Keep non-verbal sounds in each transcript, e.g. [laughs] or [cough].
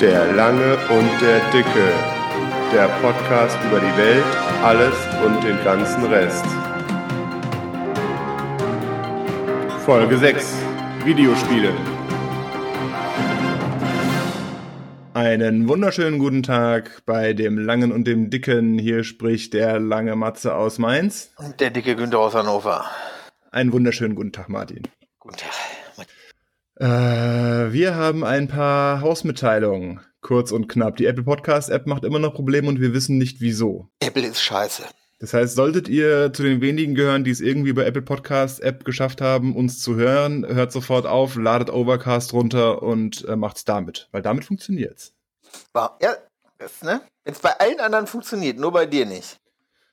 Der Lange und der Dicke. Der Podcast über die Welt, alles und den ganzen Rest. Folge 6. Videospiele. Einen wunderschönen guten Tag bei dem Langen und dem Dicken. Hier spricht der lange Matze aus Mainz. Und der dicke Günther aus Hannover. Einen wunderschönen guten Tag, Martin. Guten Tag. Äh, wir haben ein paar Hausmitteilungen. Kurz und knapp. Die Apple Podcast App macht immer noch Probleme und wir wissen nicht wieso. Apple ist scheiße. Das heißt, solltet ihr zu den wenigen gehören, die es irgendwie bei Apple Podcast App geschafft haben, uns zu hören, hört sofort auf, ladet Overcast runter und äh, macht's damit, weil damit funktioniert's. Ja, das, ne? Wenn es bei allen anderen funktioniert, nur bei dir nicht,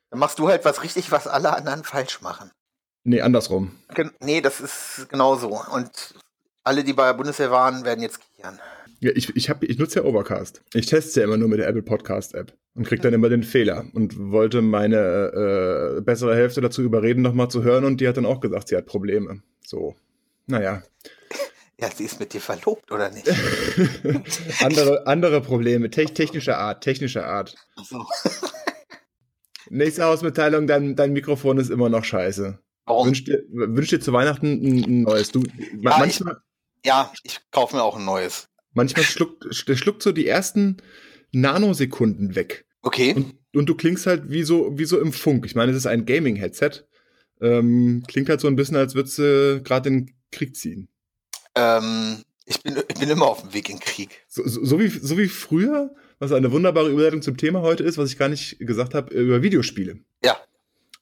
dann machst du halt was richtig, was alle anderen falsch machen. Nee, andersrum. Gen nee, das ist genauso. Und alle, die bei der Bundeswehr waren, werden jetzt kichern. Ja, ich, ich, hab, ich nutze ja Overcast. Ich teste ja immer nur mit der Apple Podcast App und krieg dann immer den Fehler und wollte meine äh, bessere Hälfte dazu überreden, nochmal zu hören und die hat dann auch gesagt, sie hat Probleme. So, naja. Ja, sie ist mit dir verlobt, oder nicht? [laughs] andere, andere Probleme, te technischer Art, technischer Art. Ach so. [laughs] Nächste Hausmitteilung, dein, dein Mikrofon ist immer noch scheiße. Wünsch dir, wünsch dir zu Weihnachten ein, ein neues. Du, Ja, manchmal, Ja, ich kaufe mir auch ein neues. manchmal [laughs] schluckt, der schluckt so die ersten Nanosekunden weg. Okay. Und, und du klingst halt wie so, wie so im Funk. Ich meine, es ist ein Gaming-Headset. Ähm, klingt halt so ein bisschen, als würdest du gerade in den Krieg ziehen. Ähm, ich, bin, ich bin immer auf dem Weg in den Krieg. So, so, so, wie, so wie früher, was eine wunderbare Überleitung zum Thema heute ist, was ich gar nicht gesagt habe, über Videospiele. Ja.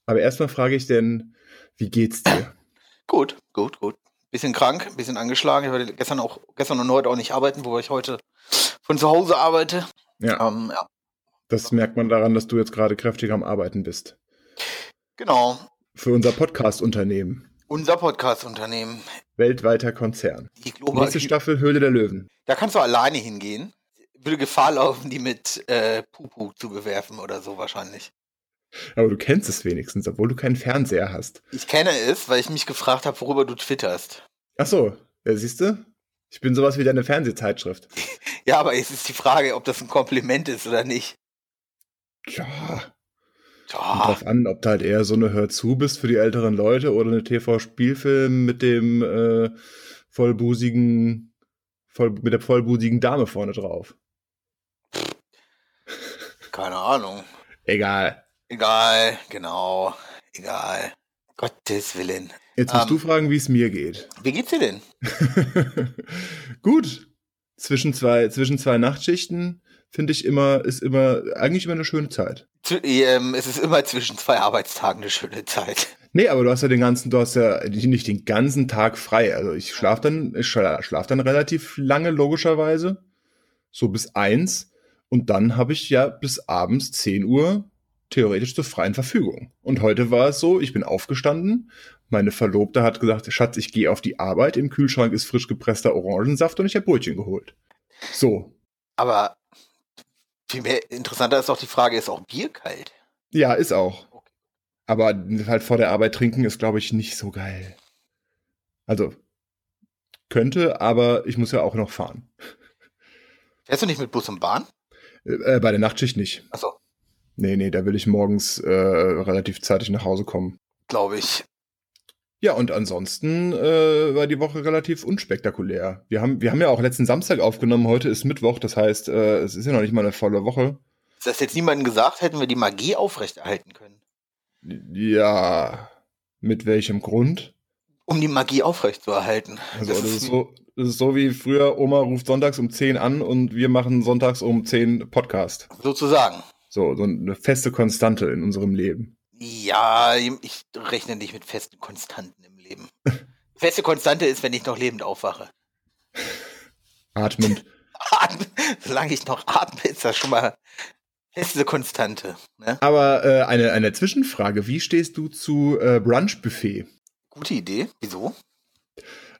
Aber erstmal frage ich denn, wie geht's dir? Gut, gut, gut. Bisschen krank, bisschen angeschlagen. Ich war gestern auch, gestern und heute auch nicht arbeiten, wo ich heute von zu Hause arbeite. Ja, Ähm, ja, das merkt man daran, dass du jetzt gerade kräftig am Arbeiten bist. genau. Für unser Podcast-Unternehmen. Unser Podcast-Unternehmen, Weltweiter Konzern. die Global Nächste Staffel Höhle der Löwen. Da kannst du alleine hingehen. Würde Gefahr laufen, die mit äh, Pupu zu bewerfen oder so wahrscheinlich. Aber du kennst es wenigstens, obwohl du keinen Fernseher hast. Ich kenne es, weil ich mich gefragt habe, worüber du twitterst. Ach so, ja, siehst du? Ich bin sowas wie deine Fernsehzeitschrift. [laughs] Ja, aber es ist die Frage, ob das ein Kompliment ist oder nicht. Ja, kommt Ja, drauf an, ob du halt eher so eine Hör zu bist für die älteren Leute oder eine TV-Spielfilm mit dem äh, vollbusigen, voll, mit der vollbusigen Dame vorne drauf. keine Ahnung. Egal. Egal, genau. Egal. Gottes Willen. Jetzt musst Ähm. du fragen, wie es mir geht. Wie geht's dir denn? [laughs] Gut. Zwischen zwei, zwischen zwei Nachtschichten finde ich immer, ist immer, eigentlich immer eine schöne Zeit. Zu, ähm, es ist immer zwischen zwei Arbeitstagen eine schöne Zeit. Nee, aber du hast ja den ganzen, du hast ja nicht den ganzen Tag frei. Also ich schlaf dann, ich schla- schlaf dann relativ lange, logischerweise. So bis eins. Und dann habe ich ja bis abends 10 Uhr theoretisch zur freien Verfügung. Und heute war es so, ich bin aufgestanden, meine Verlobte hat gesagt, Schatz, ich gehe auf die Arbeit, im Kühlschrank ist frisch gepresster Orangensaft und ich habe Brötchen geholt. So. Aber viel mehr interessanter ist auch die Frage, ist auch Bier kalt? Ja, ist auch. Aber halt vor der Arbeit trinken ist, glaube ich, nicht so geil. Also, könnte, aber ich muss ja auch noch fahren. Fährst du nicht mit Bus und Bahn? Äh, bei der Nachtschicht nicht. Achso, Nee, nee, da will ich morgens äh, relativ zeitig nach Hause kommen. glaube ich. Ja, und ansonsten äh, war die Woche relativ unspektakulär. Wir haben, wir haben ja auch letzten Samstag aufgenommen, heute ist Mittwoch, das heißt, äh, es ist ja noch nicht mal eine volle Woche. Ist das jetzt niemandem gesagt, hätten wir die Magie aufrechterhalten können. Ja, mit welchem Grund? Um die Magie aufrechtzuerhalten. Also Das das, ist so, das ist so wie früher, Oma ruft sonntags um 10 an und wir machen sonntags um 10 Podcast. Sozusagen. So, so eine feste Konstante in unserem Leben. Ja, ich rechne nicht mit festen Konstanten im Leben. [laughs] Feste Konstante ist, wenn ich noch lebend aufwache. Atmend. [laughs] Atmen, solange ich noch atme, ist das schon mal feste Konstante. Ne? Aber äh, eine, eine Zwischenfrage. Wie stehst du zu äh, Brunch-Buffet? Gute Idee. Wieso?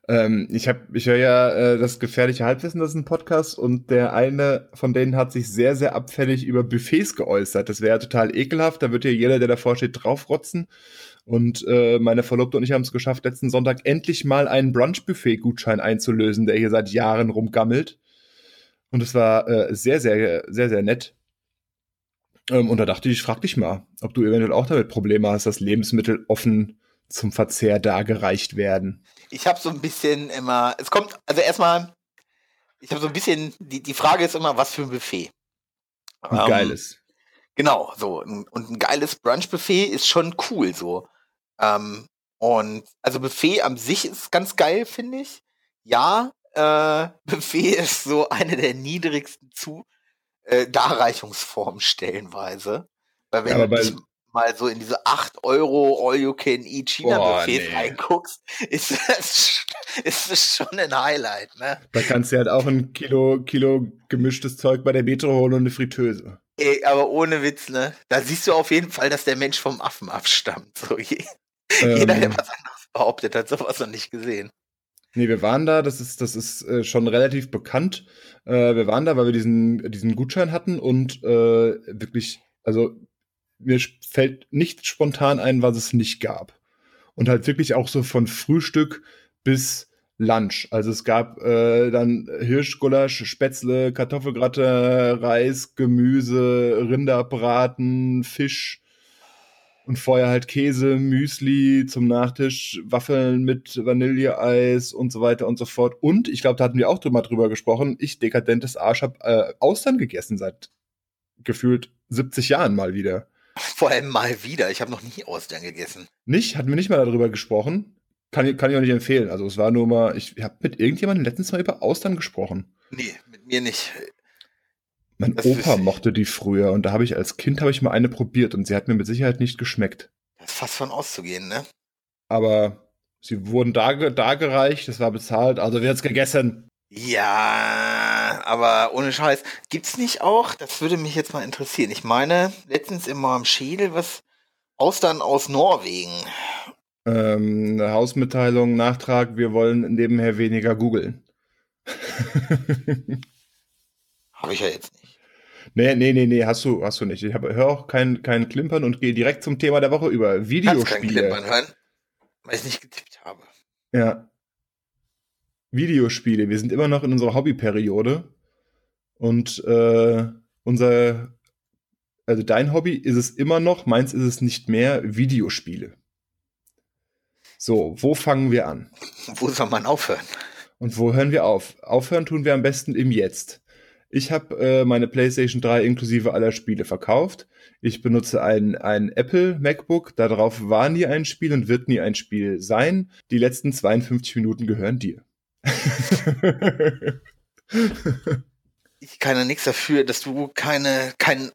Ähm, ich hab, ich höre ja äh, das gefährliche Halbwissen, das ist ein Podcast, und der eine von denen hat sich sehr, sehr abfällig über Buffets geäußert. Das wäre total ekelhaft. Da wird ja jeder, der davor steht, draufrotzen. Und äh, meine Verlobte und ich haben es geschafft, letzten Sonntag endlich mal einen Brunch-Buffet-Gutschein einzulösen, der hier seit Jahren rumgammelt. Und es war äh, sehr, sehr, sehr, sehr nett. Ähm, und da dachte ich, ich frag dich mal, ob du eventuell auch damit Probleme hast, dass Lebensmittel offen zum Verzehr dargereicht werden. Ich habe so ein bisschen immer, es kommt, also erstmal, ich habe so ein bisschen, die, die Frage ist immer, was für ein Buffet. Ein ähm, geiles. Genau, so. Und ein geiles Brunch-Buffet ist schon cool, so. Ähm, und also Buffet an sich ist ganz geil, finde ich. Ja, äh, [laughs] Buffet ist so eine der niedrigsten zu äh, Darreichungsformen stellenweise. Weil wenn ja, du dich mal so in diese 8 Euro All-You-Can-Eat China-Buffets nee. reinguckst, [laughs] ist das, ist das schon ein Highlight, ne? Da kannst du halt auch ein Kilo, Kilo gemischtes Zeug bei der Metro holen und eine Fritteuse. Ey, aber ohne Witz, ne? Da siehst du auf jeden Fall, dass der Mensch vom Affen abstammt. So, je, ähm, [laughs] jeder, der was anderes behauptet, hat sowas noch nicht gesehen. Nee, wir waren da, das ist, das ist äh, schon relativ bekannt. Äh, wir waren da, weil wir diesen, diesen Gutschein hatten und äh, wirklich, also mir fällt nicht spontan ein, was es nicht gab. Und halt wirklich auch so von Frühstück bis Lunch. Also es gab äh, dann Hirschgulasch, Spätzle, Kartoffelgratte, Reis, Gemüse, Rinderbraten, Fisch und vorher halt Käse, Müsli zum Nachtisch, Waffeln mit Vanilleeis und so weiter und so fort. Und ich glaube, da hatten wir auch drüber, drüber gesprochen. Ich, dekadentes Arsch, habe äh, Austern gegessen seit gefühlt 70 Jahren mal wieder. Vor allem mal wieder. Ich habe noch nie Austern gegessen. Nicht? Hatten wir nicht mal darüber gesprochen? Kann, kann ich auch nicht empfehlen. Also es war nur mal, ich habe mit irgendjemandem letztens mal über Austern gesprochen. Nee, mit mir nicht. Mein das Opa mochte die früher und da habe ich als Kind habe ich mal eine probiert und sie hat mir mit Sicherheit nicht geschmeckt. Das ist fast von auszugehen, ne? Aber sie wurden dargereicht, es war bezahlt, also wird's gegessen. Ja, aber ohne Scheiß. Gibt's nicht auch, das würde mich jetzt mal interessieren. Ich meine, letztens immer am Schädel was Austern aus Norwegen. Ähm, eine Hausmitteilung, Nachtrag, wir wollen nebenher weniger googeln. [laughs] Habe ich ja jetzt nicht. Nee, nee, nee, nee, hast du, hast du nicht. Ich höre auch kein, kein Klimpern und gehe direkt zum Thema der Woche über. Videospiele. Kannst kein Klimpern hören, weil ich nicht getippt habe. Ja. Videospiele. Wir sind immer noch in unserer Hobbyperiode. Und äh, unser, also dein Hobby ist es immer noch, meins ist es nicht mehr, Videospiele. So, wo fangen wir an? [laughs] Wo soll man aufhören? Und wo hören wir auf? Aufhören tun wir am besten im Jetzt. Ich habe äh, meine PlayStation 3 inklusive aller Spiele verkauft. Ich benutze ein, ein Apple MacBook. Darauf war nie ein Spiel und wird nie ein Spiel sein. Die letzten 52 Minuten gehören dir. [laughs] ich kann ja nichts dafür, dass du keine, keinen,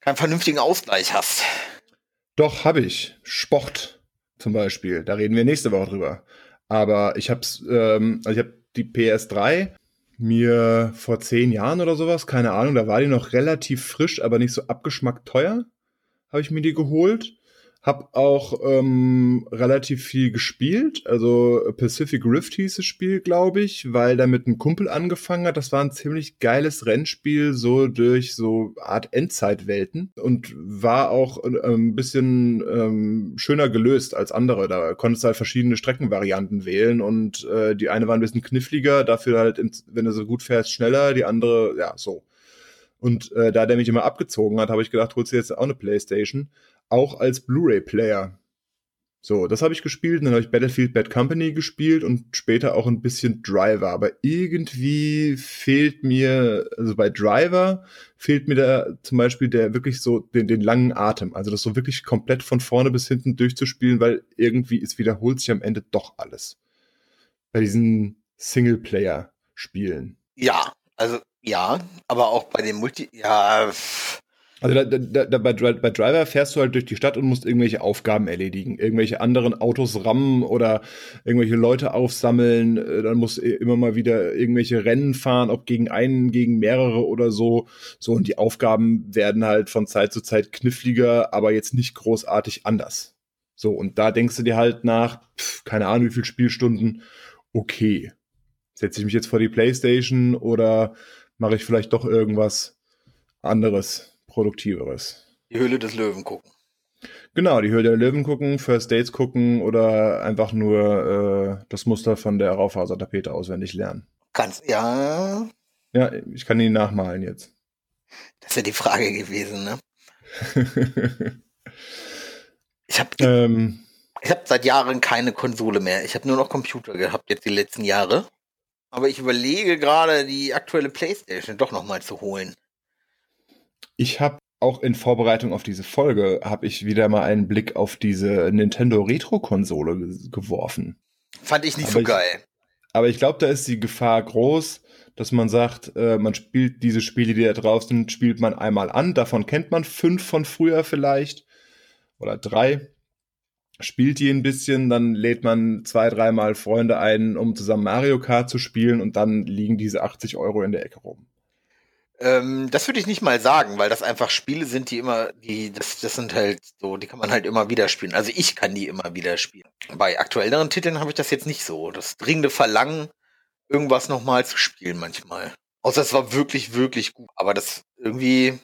keinen vernünftigen Ausgleich hast. Doch, habe ich. Sport zum Beispiel. Da reden wir nächste Woche drüber. Aber ich habe ähm, also habe die PS3 mir vor zehn Jahren oder sowas, keine Ahnung, da war die noch relativ frisch, aber nicht so abgeschmackt teuer, habe ich mir die geholt. Hab auch ähm, relativ viel gespielt. Also Pacific Rift hieß das Spiel, glaube ich, weil da mit einem Kumpel angefangen hat. Das war ein ziemlich geiles Rennspiel, so durch so Art Endzeitwelten und war auch äh, ein bisschen ähm, schöner gelöst als andere. Da konntest du halt verschiedene Streckenvarianten wählen und äh, die eine war ein bisschen kniffliger, dafür halt, wenn du so gut fährst, schneller, die andere, ja, so. Und äh, da der mich immer abgezogen hat, habe ich gedacht, holst du jetzt auch eine Playstation auch als Blu-ray-Player. So, das habe ich gespielt, dann habe ich Battlefield Bad Company gespielt und später auch ein bisschen Driver. Aber irgendwie fehlt mir, also bei Driver fehlt mir da zum Beispiel der wirklich so den, den langen Atem. Also das so wirklich komplett von vorne bis hinten durchzuspielen, weil irgendwie es wiederholt sich am Ende doch alles. Bei diesen Singleplayer-Spielen. Ja, also ja, aber auch bei den Multi, ja, also da, da, da, bei, bei Driver fährst du halt durch die Stadt und musst irgendwelche Aufgaben erledigen, irgendwelche anderen Autos rammen oder irgendwelche Leute aufsammeln. Äh, dann musst du immer mal wieder irgendwelche Rennen fahren, ob gegen einen, gegen mehrere oder so. So und die Aufgaben werden halt von Zeit zu Zeit kniffliger, aber jetzt nicht großartig anders. So und da denkst du dir halt nach, pf, keine Ahnung, wie viele Spielstunden. Okay, setze ich mich jetzt vor die PlayStation oder mache ich vielleicht doch irgendwas anderes? Produktiveres. Die Höhle des Löwen gucken. Genau, die Höhle der Löwen gucken, First Dates gucken oder einfach nur äh, das Muster von der Raufasertapete auswendig lernen. Kannst, ja. Ja, ich kann ihn nachmalen jetzt. Das ist ja die Frage gewesen, ne? [laughs] ich habe ähm, ich hab seit Jahren keine Konsole mehr. Ich habe nur noch Computer gehabt jetzt die letzten Jahre. Aber ich überlege gerade, die aktuelle PlayStation doch noch mal zu holen. Ich habe auch in Vorbereitung auf diese Folge habe ich wieder mal einen Blick auf diese Nintendo Retro Konsole geworfen. Fand ich nicht aber so ich, geil. Aber ich glaube, da ist die Gefahr groß, dass man sagt, äh, man spielt diese Spiele, die da drauf sind, spielt man einmal an. Davon kennt man fünf von früher vielleicht oder drei. Spielt die ein bisschen, dann lädt man zwei, dreimal Freunde ein, um zusammen Mario Kart zu spielen und dann liegen diese 80 Euro in der Ecke rum. Ähm, das würde ich nicht mal sagen, weil das einfach Spiele sind, die immer, die, das, das sind halt so, die kann man halt immer wieder spielen. Also ich kann die immer wieder spielen. Bei aktuelleren Titeln habe ich das jetzt nicht so. Das dringende Verlangen, irgendwas nochmal zu spielen manchmal. Außer es war wirklich, wirklich gut. Aber das irgendwie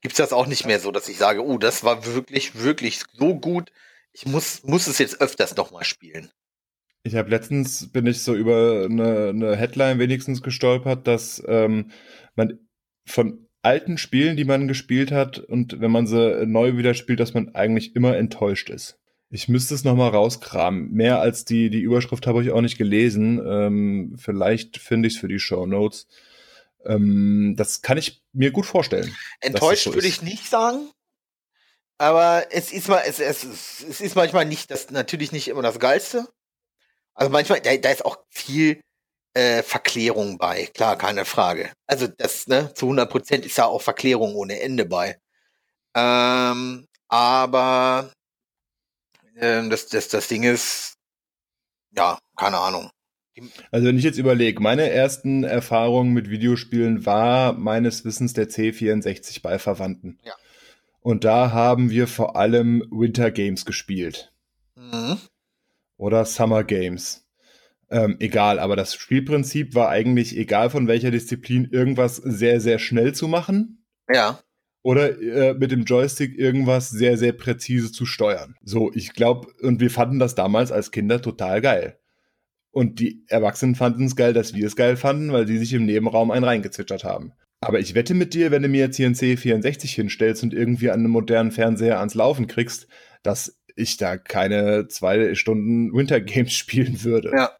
gibt's das auch nicht mehr so, dass ich sage, oh, das war wirklich, wirklich so gut. Ich muss, muss es jetzt öfters nochmal spielen. Ich habe letztens bin ich so über eine, eine Headline wenigstens gestolpert, dass ähm, man von alten Spielen, die man gespielt hat und wenn man sie neu wieder spielt, dass man eigentlich immer enttäuscht ist. Ich müsste es nochmal rauskramen. Mehr als die, die Überschrift habe ich auch nicht gelesen. Ähm, vielleicht finde ich es für die Show Notes. Ähm, das kann ich mir gut vorstellen. Enttäuscht so würde ich nicht sagen. Aber es ist mal, es, es, es ist manchmal nicht das, natürlich nicht immer das Geilste. Also manchmal, da, da ist auch viel äh, Verklärung bei, klar, keine Frage. Also das, ne, zu 100 Prozent ist ja auch Verklärung ohne Ende bei. Ähm, aber ähm, das, das, das Ding ist, ja, keine Ahnung. Also wenn ich jetzt überlege, meine ersten Erfahrungen mit Videospielen war meines Wissens der C64 bei Verwandten. Ja. Und da haben wir vor allem Winter Games gespielt. Mhm. Oder Summer Games. Ähm, egal, aber das Spielprinzip war eigentlich, egal von welcher Disziplin, irgendwas sehr, sehr schnell zu machen. Ja oder äh, mit dem Joystick irgendwas sehr, sehr präzise zu steuern. So, ich glaube, und wir fanden das damals als Kinder total geil. Und die Erwachsenen fanden es geil, dass wir es geil fanden, weil die sich im Nebenraum einen reingezwitschert haben. Aber ich wette mit dir, wenn du mir jetzt hier ein C64 hinstellst und irgendwie an einem modernen Fernseher ans Laufen kriegst, dass ich da keine zwei Stunden Winter Games [laughs] spielen würde. Ja.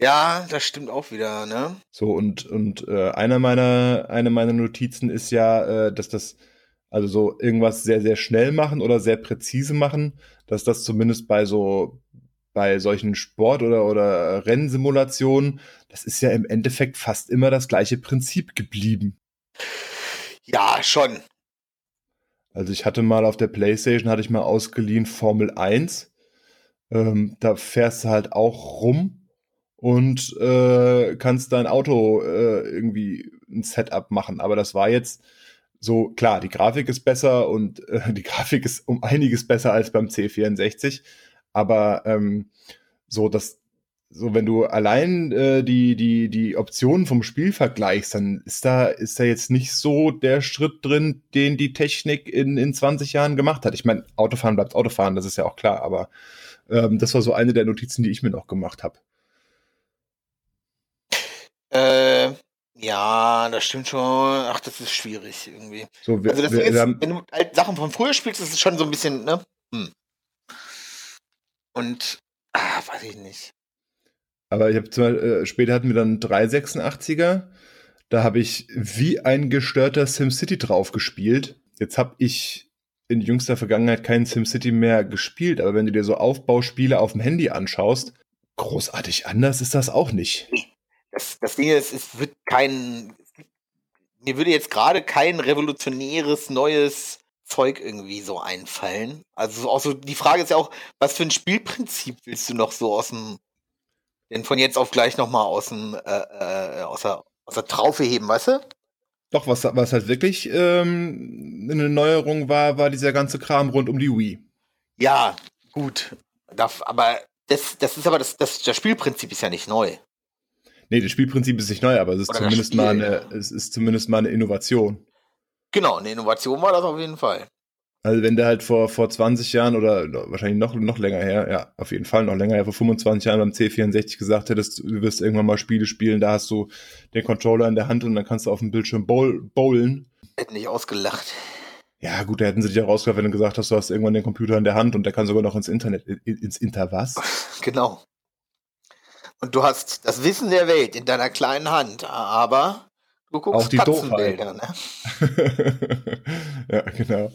Ja, das stimmt auch wieder, ne? So, und, und äh, einer meiner, eine meiner Notizen ist ja, äh, dass das, also so irgendwas sehr, sehr schnell machen oder sehr präzise machen, dass das zumindest bei so, bei solchen Sport- oder, oder Rennsimulationen, das ist ja im Endeffekt fast immer das gleiche Prinzip geblieben. Ja, schon. Also ich hatte mal auf der Playstation, hatte ich mal ausgeliehen Formel 1. Ähm, da fährst du halt auch rum und äh, kannst dein Auto äh, irgendwie ein Setup machen. Aber das war jetzt so, klar, die Grafik ist besser und äh, [laughs] die Grafik ist um einiges besser als beim C64. Aber ähm, so, dass, so wenn du allein äh, die, die, die Optionen vom Spiel vergleichst, dann ist da, ist da jetzt nicht so der Schritt drin, den die Technik in, in 20 Jahren gemacht hat. Ich meine, Autofahren bleibt Autofahren, das ist ja auch klar, aber ähm, das war so eine der Notizen, die ich mir noch gemacht habe. Äh, ja, das stimmt schon. Ach, das ist schwierig irgendwie. So, wir, also das wir, ist, wir haben, wenn du halt Sachen von früher spielst, ist es schon so ein bisschen, ne? Hm. Und, ah, weiß ich nicht. Aber ich habe äh, später hatten wir dann 386er. Da habe ich wie ein gestörter SimCity drauf gespielt. Jetzt habe ich in jüngster Vergangenheit kein SimCity mehr gespielt, aber wenn du dir so Aufbauspiele auf dem Handy anschaust, großartig anders ist das auch nicht das, das Ding ist, es wird kein, mir würde jetzt gerade kein revolutionäres neues Zeug irgendwie so einfallen. Also auch so, die Frage ist ja auch, was für ein Spielprinzip willst du noch so aus dem, denn von jetzt auf gleich nochmal aus dem, äh, äh, aus, der, aus der Traufe heben, weißt du? Doch, was, was halt wirklich ähm, eine Neuerung war, war dieser ganze Kram rund um die Wii. Ja, gut. Darf, aber das, das ist aber das, das, das Spielprinzip ist ja nicht neu. Nee, das Spielprinzip ist nicht neu, aber es ist, zumindest, Spiel, mal eine, ja. es ist zumindest mal eine Innovation. Genau, eine Innovation war das auf jeden Fall. Also wenn der halt vor, vor 20 Jahren oder wahrscheinlich noch, noch länger her, ja, auf jeden Fall noch länger her, vor 25 Jahren beim C64 gesagt hättest, du wirst irgendwann mal Spiele spielen, da hast du den Controller in der Hand und dann kannst du auf dem Bildschirm bowl, bowlen. Hätten nicht ausgelacht. Ja, gut, da hätten sie dich ja rausgehört, wenn du gesagt hast, du hast irgendwann den Computer in der Hand und der kann sogar noch ins Internet, ins Inter was? [laughs] Genau. Und du hast das Wissen der Welt in deiner kleinen Hand, aber du guckst Auch die Katzenbilder, ne? [laughs] ja, genau.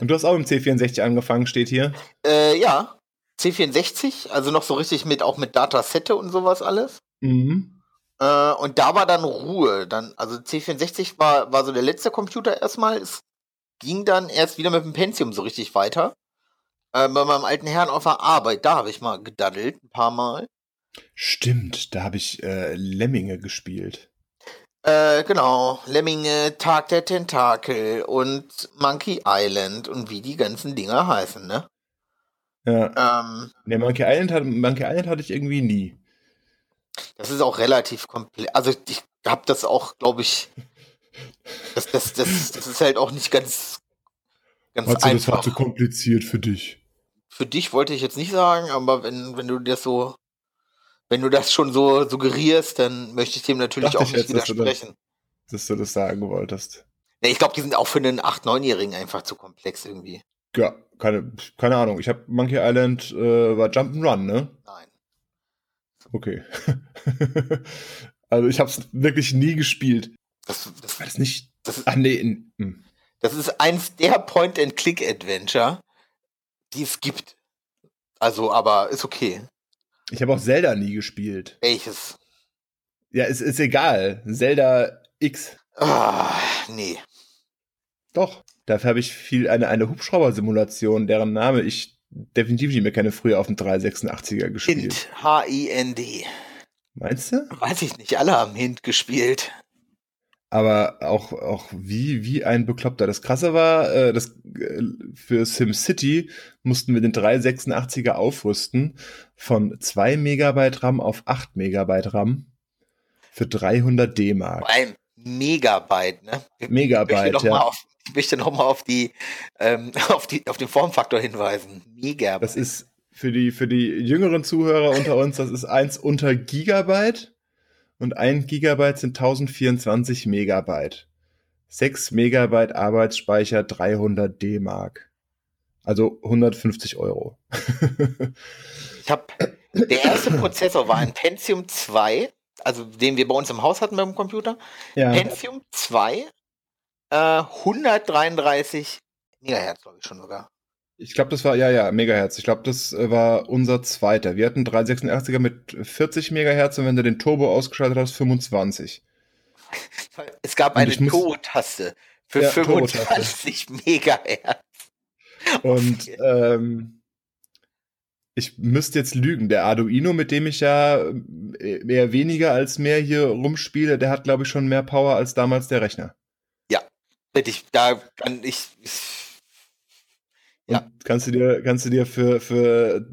Und du hast auch im C64 angefangen, steht hier. Äh, ja. C64, also noch so richtig mit, auch mit Datasette und sowas alles. Mhm. Äh, und da war dann Ruhe. Dann, also C64 war, war so der letzte Computer erstmal. Es ging dann erst wieder mit dem Pentium so richtig weiter. Äh, bei meinem alten Herrn auf der Arbeit, da habe ich mal gedaddelt, ein paar Mal. Stimmt, da habe ich äh, Lemminge gespielt. Äh, genau, Lemminge, Tag der Tentakel und Monkey Island und wie die ganzen Dinger heißen, ne? Ja. Ähm, Ne, Monkey Island, hat, Monkey Island hatte ich irgendwie nie. das ist auch relativ komplex. Also ich habe das auch, glaube ich, das, das, das, das ist halt auch nicht ganz, ganz Also, das war einfach. zu kompliziert für dich. Für dich wollte ich jetzt nicht sagen, aber wenn, wenn du das so, wenn du das schon so suggerierst, dann möchte ich dem natürlich Dachte auch ich nicht jetzt, dass du das- widersprechen. Dass du das sagen wolltest. Nee, ich glaube, die sind auch für einen 8-, 9-Jährigen einfach zu komplex irgendwie. Ja, keine, keine Ahnung. Ich habe Monkey Island, äh, war Jump'n'Run, ne? Nein. Okay. [laughs] also ich habe es wirklich nie gespielt. Das, das, War das nicht? das, ist, Ach nee, in, hm. das ist eins der Point-and-Click-Adventure, die es gibt. Also, aber ist okay. Ich habe auch Zelda nie gespielt. Welches? Ja, es ist egal. Zelda X. Ah, nee. Doch. Dafür habe ich viel eine, eine Hubschrauber-Simulation, deren Name ich definitiv nicht mehr kenne, früher auf dem 386er gespielt. Hint. H-I-N-D. Meinst du? Weiß ich nicht, alle haben Hint gespielt. Aber auch, auch wie, wie ein Bekloppter. Das Krasse war, äh, das, äh, für SimCity mussten wir den 386er aufrüsten von 2 Megabyte RAM auf 8 Megabyte RAM für 300 D-Mark. Vor allem Megabyte, ne? Ich möchte Megabyte, noch mal ja. auf, ich möchte noch mal auf die, ähm, [laughs] auf die, auf den Formfaktor hinweisen. Megabyte. Das ist für die, für die jüngeren Zuhörer unter uns, das ist eins unter Gigabyte und ein Gigabyte sind 1024 Megabyte. 6 Megabyte Arbeitsspeicher, 300 D-Mark. Also 150 Euro. [laughs] Ich habe der erste Prozessor war ein Pentium 2, also den wir bei uns im Haus hatten beim Computer. ja. Pentium 2, äh, 133 Megahertz, glaube ich schon sogar. Ich glaube, das war, ja, ja, Megahertz. Ich glaube, das äh, war unser zweiter. Wir hatten 386er mit 40 Megahertz und wenn du den Turbo ausgeschaltet hast, 25. Es gab Und eine ich Turbo-Taste für Ja, Turbo-Taste. 25 Megahertz. [laughs] Und ähm, ich müsste jetzt lügen. Der Arduino, mit dem ich ja äh, eher weniger als mehr hier rumspiele, der hat, glaube ich, schon mehr Power als damals der Rechner. Hätte ich, da kann ich, Und Ja. kannst du dir, kannst du dir für, für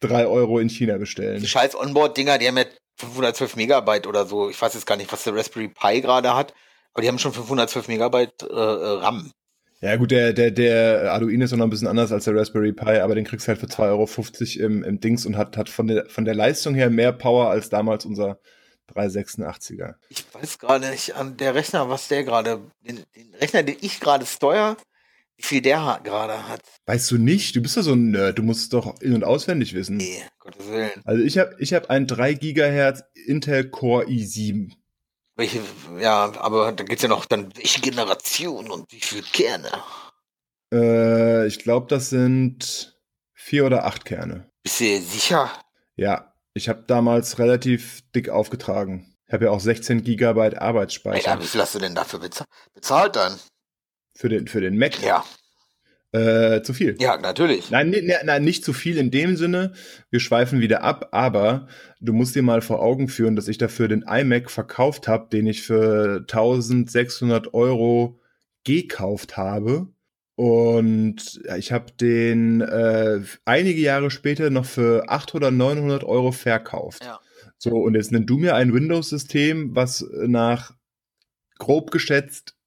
drei Euro in China bestellen. die scheiß Onboard-Dinger, die haben ja 512 Megabyte oder so. Ich weiß jetzt gar nicht, was der Raspberry Pi gerade hat, aber die haben schon 512 Megabyte äh, äh, RAM. Ja, gut, der, der, der Arduino ist noch ein bisschen anders als der Raspberry Pi, aber den kriegst du halt für 2,50 Euro im, im Dings und hat, hat von, der, von der Leistung her mehr Power als damals unser 386er. Ich weiß gerade nicht an der Rechner, was der gerade, den, den Rechner, den ich gerade steuere, wie viel der gerade hat. Weißt du nicht? Du bist ja so ein Nerd, du musst es doch in- und auswendig wissen. Nee, Gottes Willen. Also ich habe ich hab einen 3 Gigahertz Intel Core i7. Welche, ja, aber da geht's ja noch dann, welche Generation und wie viele Kerne? Äh, ich glaube, das sind vier oder acht Kerne. Bist du dir sicher? Ja, ich habe damals relativ dick aufgetragen. Ich habe ja auch 16 Gigabyte Alter, Arbeitsspeicher wie viel hast du denn dafür beza bezahlt dann? Für den, für den Mac. Ja, Äh, zu viel. ja, natürlich. Nein, nee, nee, nein, nicht zu viel in dem Sinne. Wir schweifen wieder ab, aber du musst dir mal vor Augen führen, dass ich dafür den iMac verkauft habe, den ich für 1600 Euro gekauft habe. Und ich habe den äh, einige Jahre später noch für 800, 900 Euro verkauft. Ja. So, und jetzt nenn du mir ein Windows-System, was nach grob geschätzt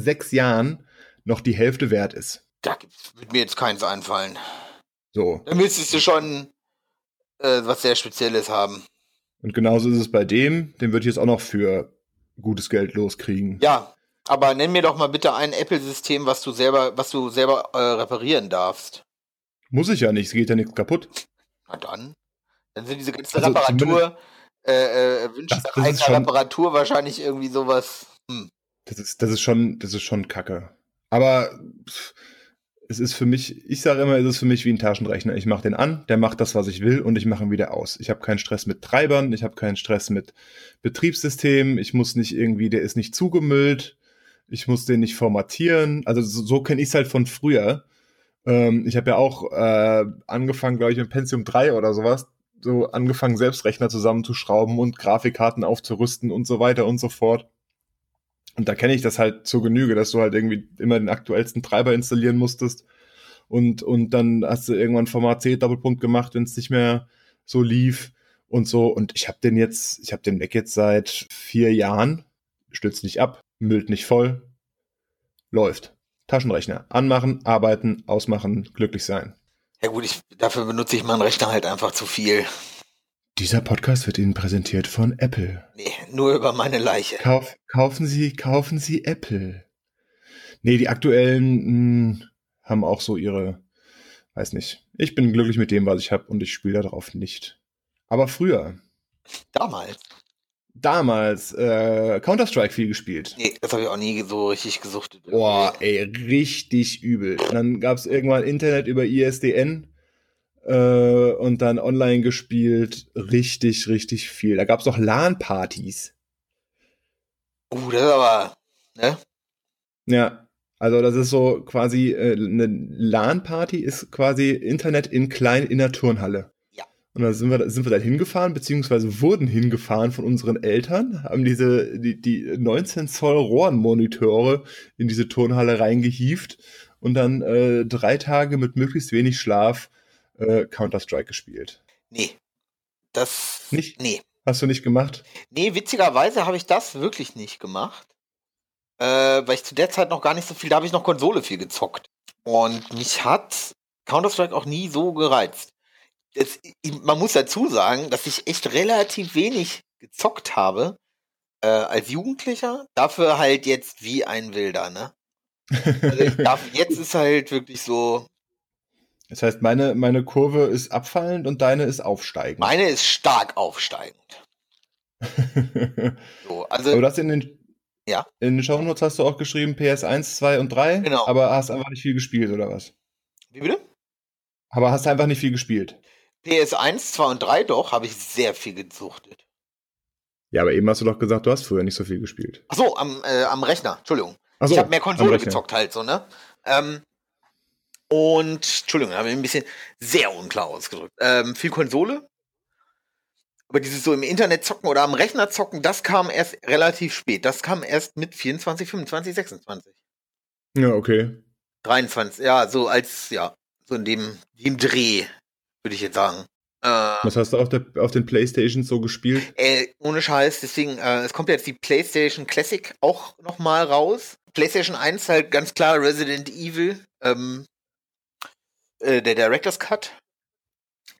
sechs Jahren noch die Hälfte wert ist. Da wird mir jetzt keins einfallen. So. Da müsstest du schon äh, was sehr Spezielles haben. Und genauso ist es bei dem. Den würde ich jetzt auch noch für gutes Geld loskriegen. Ja, aber nenn mir doch mal bitte ein Apple-System, was du selber, was du selber äh, reparieren darfst. Muss ich ja nicht, es geht ja nichts kaputt. Na dann. Dann sind diese ganzen Also Reparatur, äh, äh, Wünsche nach eigener Reparatur wahrscheinlich irgendwie sowas. Hm. Das ist, das ist schon, das ist schon Kacke. Aber es ist für mich, ich sage immer, es ist für mich wie ein Taschenrechner. Ich mache den an, der macht das, was ich will, und ich mache ihn wieder aus. Ich habe keinen Stress mit Treibern, ich habe keinen Stress mit Betriebssystemen, ich muss nicht irgendwie, der ist nicht zugemüllt, ich muss den nicht formatieren. Also so, so kenne ich es halt von früher. Ähm, ich habe ja auch äh, angefangen, glaube ich, mit Pentium 3 oder sowas, so angefangen, selbst Rechner zusammenzuschrauben und Grafikkarten aufzurüsten und so weiter und so fort. Und da kenne ich das halt zur Genüge, dass du halt irgendwie immer den aktuellsten Treiber installieren musstest. Und, und dann hast du irgendwann Format C Doppelpunkt gemacht, wenn es nicht mehr so lief und so. Und ich habe den jetzt, ich habe den Mac jetzt seit vier Jahren, stützt nicht ab, müllt nicht voll, läuft. Taschenrechner. Anmachen, arbeiten, ausmachen, glücklich sein. Ja gut, ich, dafür benutze ich meinen Rechner halt einfach zu viel. Dieser Podcast wird Ihnen präsentiert von Apple. Nee, nur über meine Leiche. Kauf, kaufen Sie, kaufen Sie Apple. Nee, die aktuellen mh, haben auch so ihre, weiß nicht. Ich bin glücklich mit dem, was ich habe und ich spiele darauf nicht. Aber früher, Damals. damals, äh, Counter-Strike viel gespielt. Nee, das habe ich auch nie so richtig gesuchtet. Boah, ey, richtig übel. Und dann gab es irgendwann Internet über ISDN äh, und dann online gespielt. Richtig, richtig viel. Da gab es noch LAN-Partys. Uh, das ist aber, ne? Ja, also das ist so quasi äh, eine LAN-Party ist quasi Internet in klein in der Turnhalle. Ja. Und da sind wir, sind wir dann hingefahren, beziehungsweise wurden hingefahren von unseren Eltern, haben diese, die, die 19 Zoll Rohrenmonitore in diese Turnhalle reingehieft und dann äh, drei Tage mit möglichst wenig Schlaf äh, Counter-Strike gespielt. Nee. Das. Nicht? Nee. Hast du nicht gemacht? Nee, witzigerweise habe ich das wirklich nicht gemacht. Äh, weil ich zu der Zeit noch gar nicht so viel, da habe ich noch Konsole viel gezockt. Und mich hat Counter-Strike auch nie so gereizt. Das, man muss dazu sagen, dass ich echt relativ wenig gezockt habe äh, als Jugendlicher. Dafür halt jetzt wie ein Wilder, ne? Also [laughs] darf, jetzt ist halt wirklich so, Das heißt, meine, meine Kurve ist abfallend und deine ist aufsteigend. meine ist stark aufsteigend. [laughs] So, also Aber du hast in den, Ja. in den Shownotes hast du auch geschrieben PS1, 2 und 3. Genau. Aber hast einfach nicht viel gespielt, oder was? wie bitte? Aber hast einfach nicht viel gespielt. PS1, 2 und 3 doch, habe ich sehr viel gesuchtet. Ja, aber eben hast du doch gesagt, du hast früher nicht so viel gespielt. Ach so, am, äh, am Rechner, Entschuldigung. So, ich habe mehr Konsole gezockt halt so, ne? Ähm, und, Entschuldigung, habe ich ein bisschen sehr unklar ausgedrückt. Ähm, viel Konsole. Aber dieses so im Internet zocken oder am Rechner zocken, das kam erst relativ spät. Das kam erst mit 24, 25, 26. Ja, okay. 23, ja, so als, ja, so in dem, dem Dreh, würde ich jetzt sagen. Äh, Was hast du auf, der, auf den Playstations so gespielt? Äh, ohne Scheiß, deswegen, äh, es kommt jetzt die PlayStation Classic auch nochmal raus. PlayStation 1 halt ganz klar Resident Evil, ähm, äh, der Director's Cut.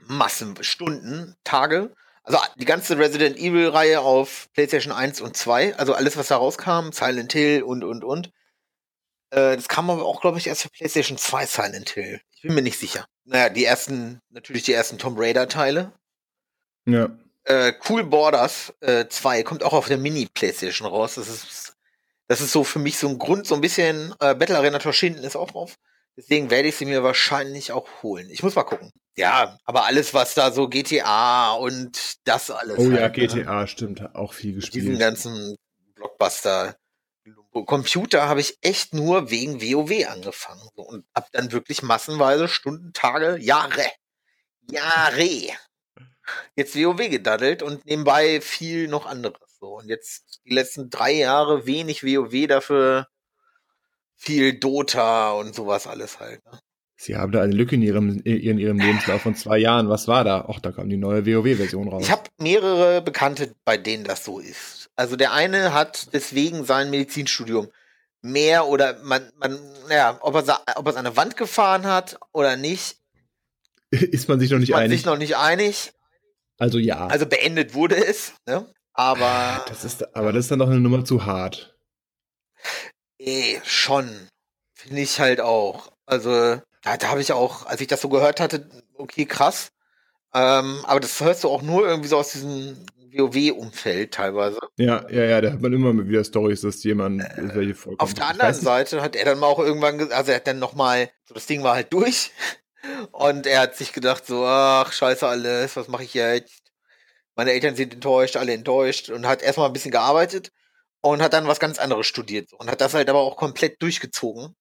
Massen, Stunden, Tage. Also die ganze Resident Evil-Reihe auf PlayStation 1 und 2, also alles, was da rauskam, Silent Hill und, und, und. Äh, das kam aber auch, glaube ich, erst für PlayStation 2 Silent Hill. Ich bin mir nicht sicher. Naja, die ersten, natürlich die ersten Tomb Raider-Teile. Ja. Äh, cool Borders äh, 2 kommt auch auf der Mini-Playstation raus. Das ist, das ist so für mich so ein Grund, so ein bisschen äh, Battle Arena Toshinden ist auch drauf. Deswegen werde ich sie mir wahrscheinlich auch holen. Ich muss mal gucken. Ja, aber alles, was da so GTA und das alles. Oh ja, halt, ne? GTA, stimmt. Auch viel Diesen gespielt. ganzen Blockbuster. Computer habe ich echt nur wegen WoW angefangen. Und hab dann wirklich massenweise Stunden, Tage, Jahre, Jahre jetzt WoW gedaddelt und nebenbei viel noch anderes. So. Und jetzt die letzten drei Jahre wenig WoW, dafür viel Dota und sowas alles halt. Ne? Sie haben da eine Lücke in ihrem, in ihrem Lebenslauf von zwei Jahren. Was war da? Ach, da kam die neue WoW-Version raus. Ich habe mehrere Bekannte, bei denen das so ist. Also der eine hat deswegen sein Medizinstudium mehr oder man, man, ja, ob er, ob er es an der Wand gefahren hat oder nicht. [laughs] Ist man sich noch nicht ist man einig? sich noch nicht einig. Also ja. Also beendet wurde es, ne? Aber. Das ist, aber das ist dann doch eine Nummer zu hart. Eh, schon. Finde ich halt auch. Also, da, da habe ich auch, als ich das so gehört hatte, okay, krass. Ähm, aber das hörst du auch nur irgendwie so aus diesem WoW-Umfeld teilweise. Ja, ja, ja, da hat man immer wieder Stories, dass jemand äh, welche vorkommt. Auf der anderen Seite hat er dann mal auch irgendwann, also er hat dann nochmal, so das Ding war halt durch. [laughs] Und er hat sich gedacht, so, ach, scheiße alles, was mache ich jetzt? Meine Eltern sind enttäuscht, alle enttäuscht und hat erstmal ein bisschen gearbeitet und hat dann was ganz anderes studiert und hat das halt aber auch komplett durchgezogen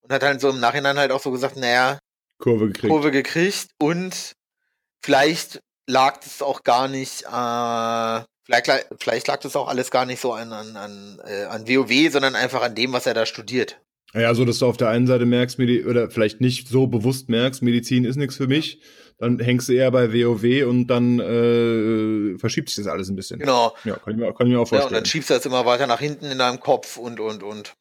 und hat halt so im Nachhinein halt auch so gesagt, naja, Kurve gekriegt. Kurve gekriegt und vielleicht lag es auch gar nicht, äh, vielleicht, vielleicht lag das auch alles gar nicht so an, an, an, äh, an WoW, sondern einfach an dem, was er da studiert. Ja, so dass du auf der einen Seite merkst, oder vielleicht nicht so bewusst merkst, Medizin ist nichts für mich, dann hängst du eher bei WoW und dann äh, verschiebt sich das alles ein bisschen. Genau. Ja, kann ich mir, kann ich mir auch vorstellen. Ja, und dann schiebst du das immer weiter nach hinten in deinem Kopf und, und, und.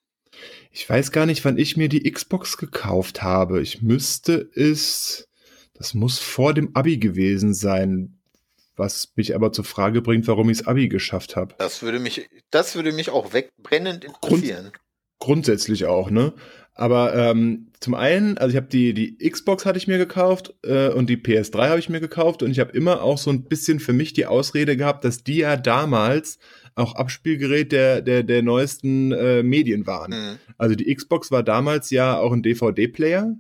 Ich weiß gar nicht, wann ich mir die Xbox gekauft habe. Ich müsste es, das muss vor dem Abi gewesen sein, was mich aber zur Frage bringt, warum ich das Abi geschafft habe. Das würde mich, das würde mich auch wegbrennend interessieren. Grund, grundsätzlich auch, ne? Aber ähm, zum einen, also ich habe die die Xbox hatte ich mir gekauft äh, und die PS3 habe ich mir gekauft und ich habe immer auch so ein bisschen für mich die Ausrede gehabt, dass die ja damals auch Abspielgerät der der der neuesten äh, Medien waren. Mhm. Also die Xbox war damals ja auch ein DVD-Player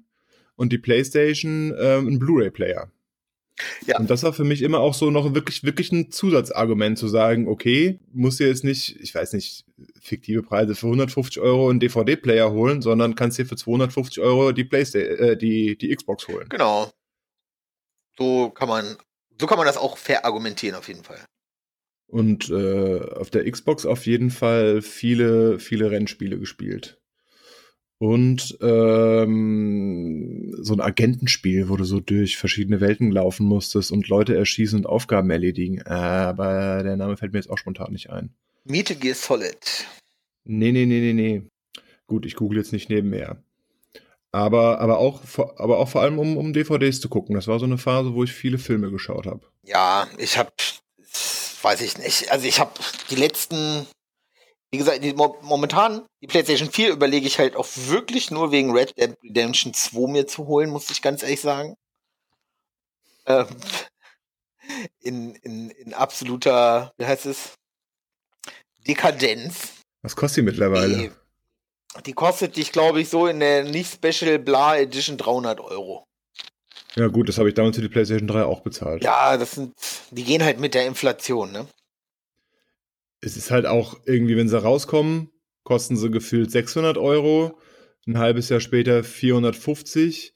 und die PlayStation äh, ein Blu-ray-Player. Ja. Und das war für mich immer auch so noch wirklich, wirklich ein Zusatzargument zu sagen, okay, muss dir jetzt nicht, ich weiß nicht, fiktive Preise für 150 Euro einen DVD-Player holen, sondern kannst dir für 250 Euro die Playstation, äh, die, die Xbox holen. Genau. So kann man, so kann man das auch verargumentieren auf jeden Fall. Und äh, auf der Xbox auf jeden Fall viele, viele Rennspiele gespielt und ähm, so ein Agentenspiel, wo du so durch verschiedene Welten laufen musstest und Leute erschießen und Aufgaben erledigen. Aber der Name fällt mir jetzt auch spontan nicht ein. Metal Gear Solid. Nee, nee, nee, nee, nee. Gut, ich google jetzt nicht nebenher. Aber, aber, auch, aber auch vor allem, um, um DVDs zu gucken. Das war so eine Phase, wo ich viele Filme geschaut habe. Ja, ich habe, weiß ich nicht. Also ich habe die letzten wie gesagt, die, momentan, die PlayStation 4 überlege ich halt auch wirklich nur wegen Red Dead Redemption 2 mir zu holen, muss ich ganz ehrlich sagen. Ähm, [laughs] in, in, in absoluter, wie heißt es? Dekadenz. Was kostet die mittlerweile? Die, die kostet dich, glaube ich, so in der nicht Special Bla Edition 300 Euro. Ja, gut, das habe ich damals für die PlayStation 3 auch bezahlt. Ja, das sind, die gehen halt mit der Inflation, ne? Es ist halt auch irgendwie, wenn sie rauskommen, kosten sie gefühlt 600 Euro, ein halbes Jahr später 450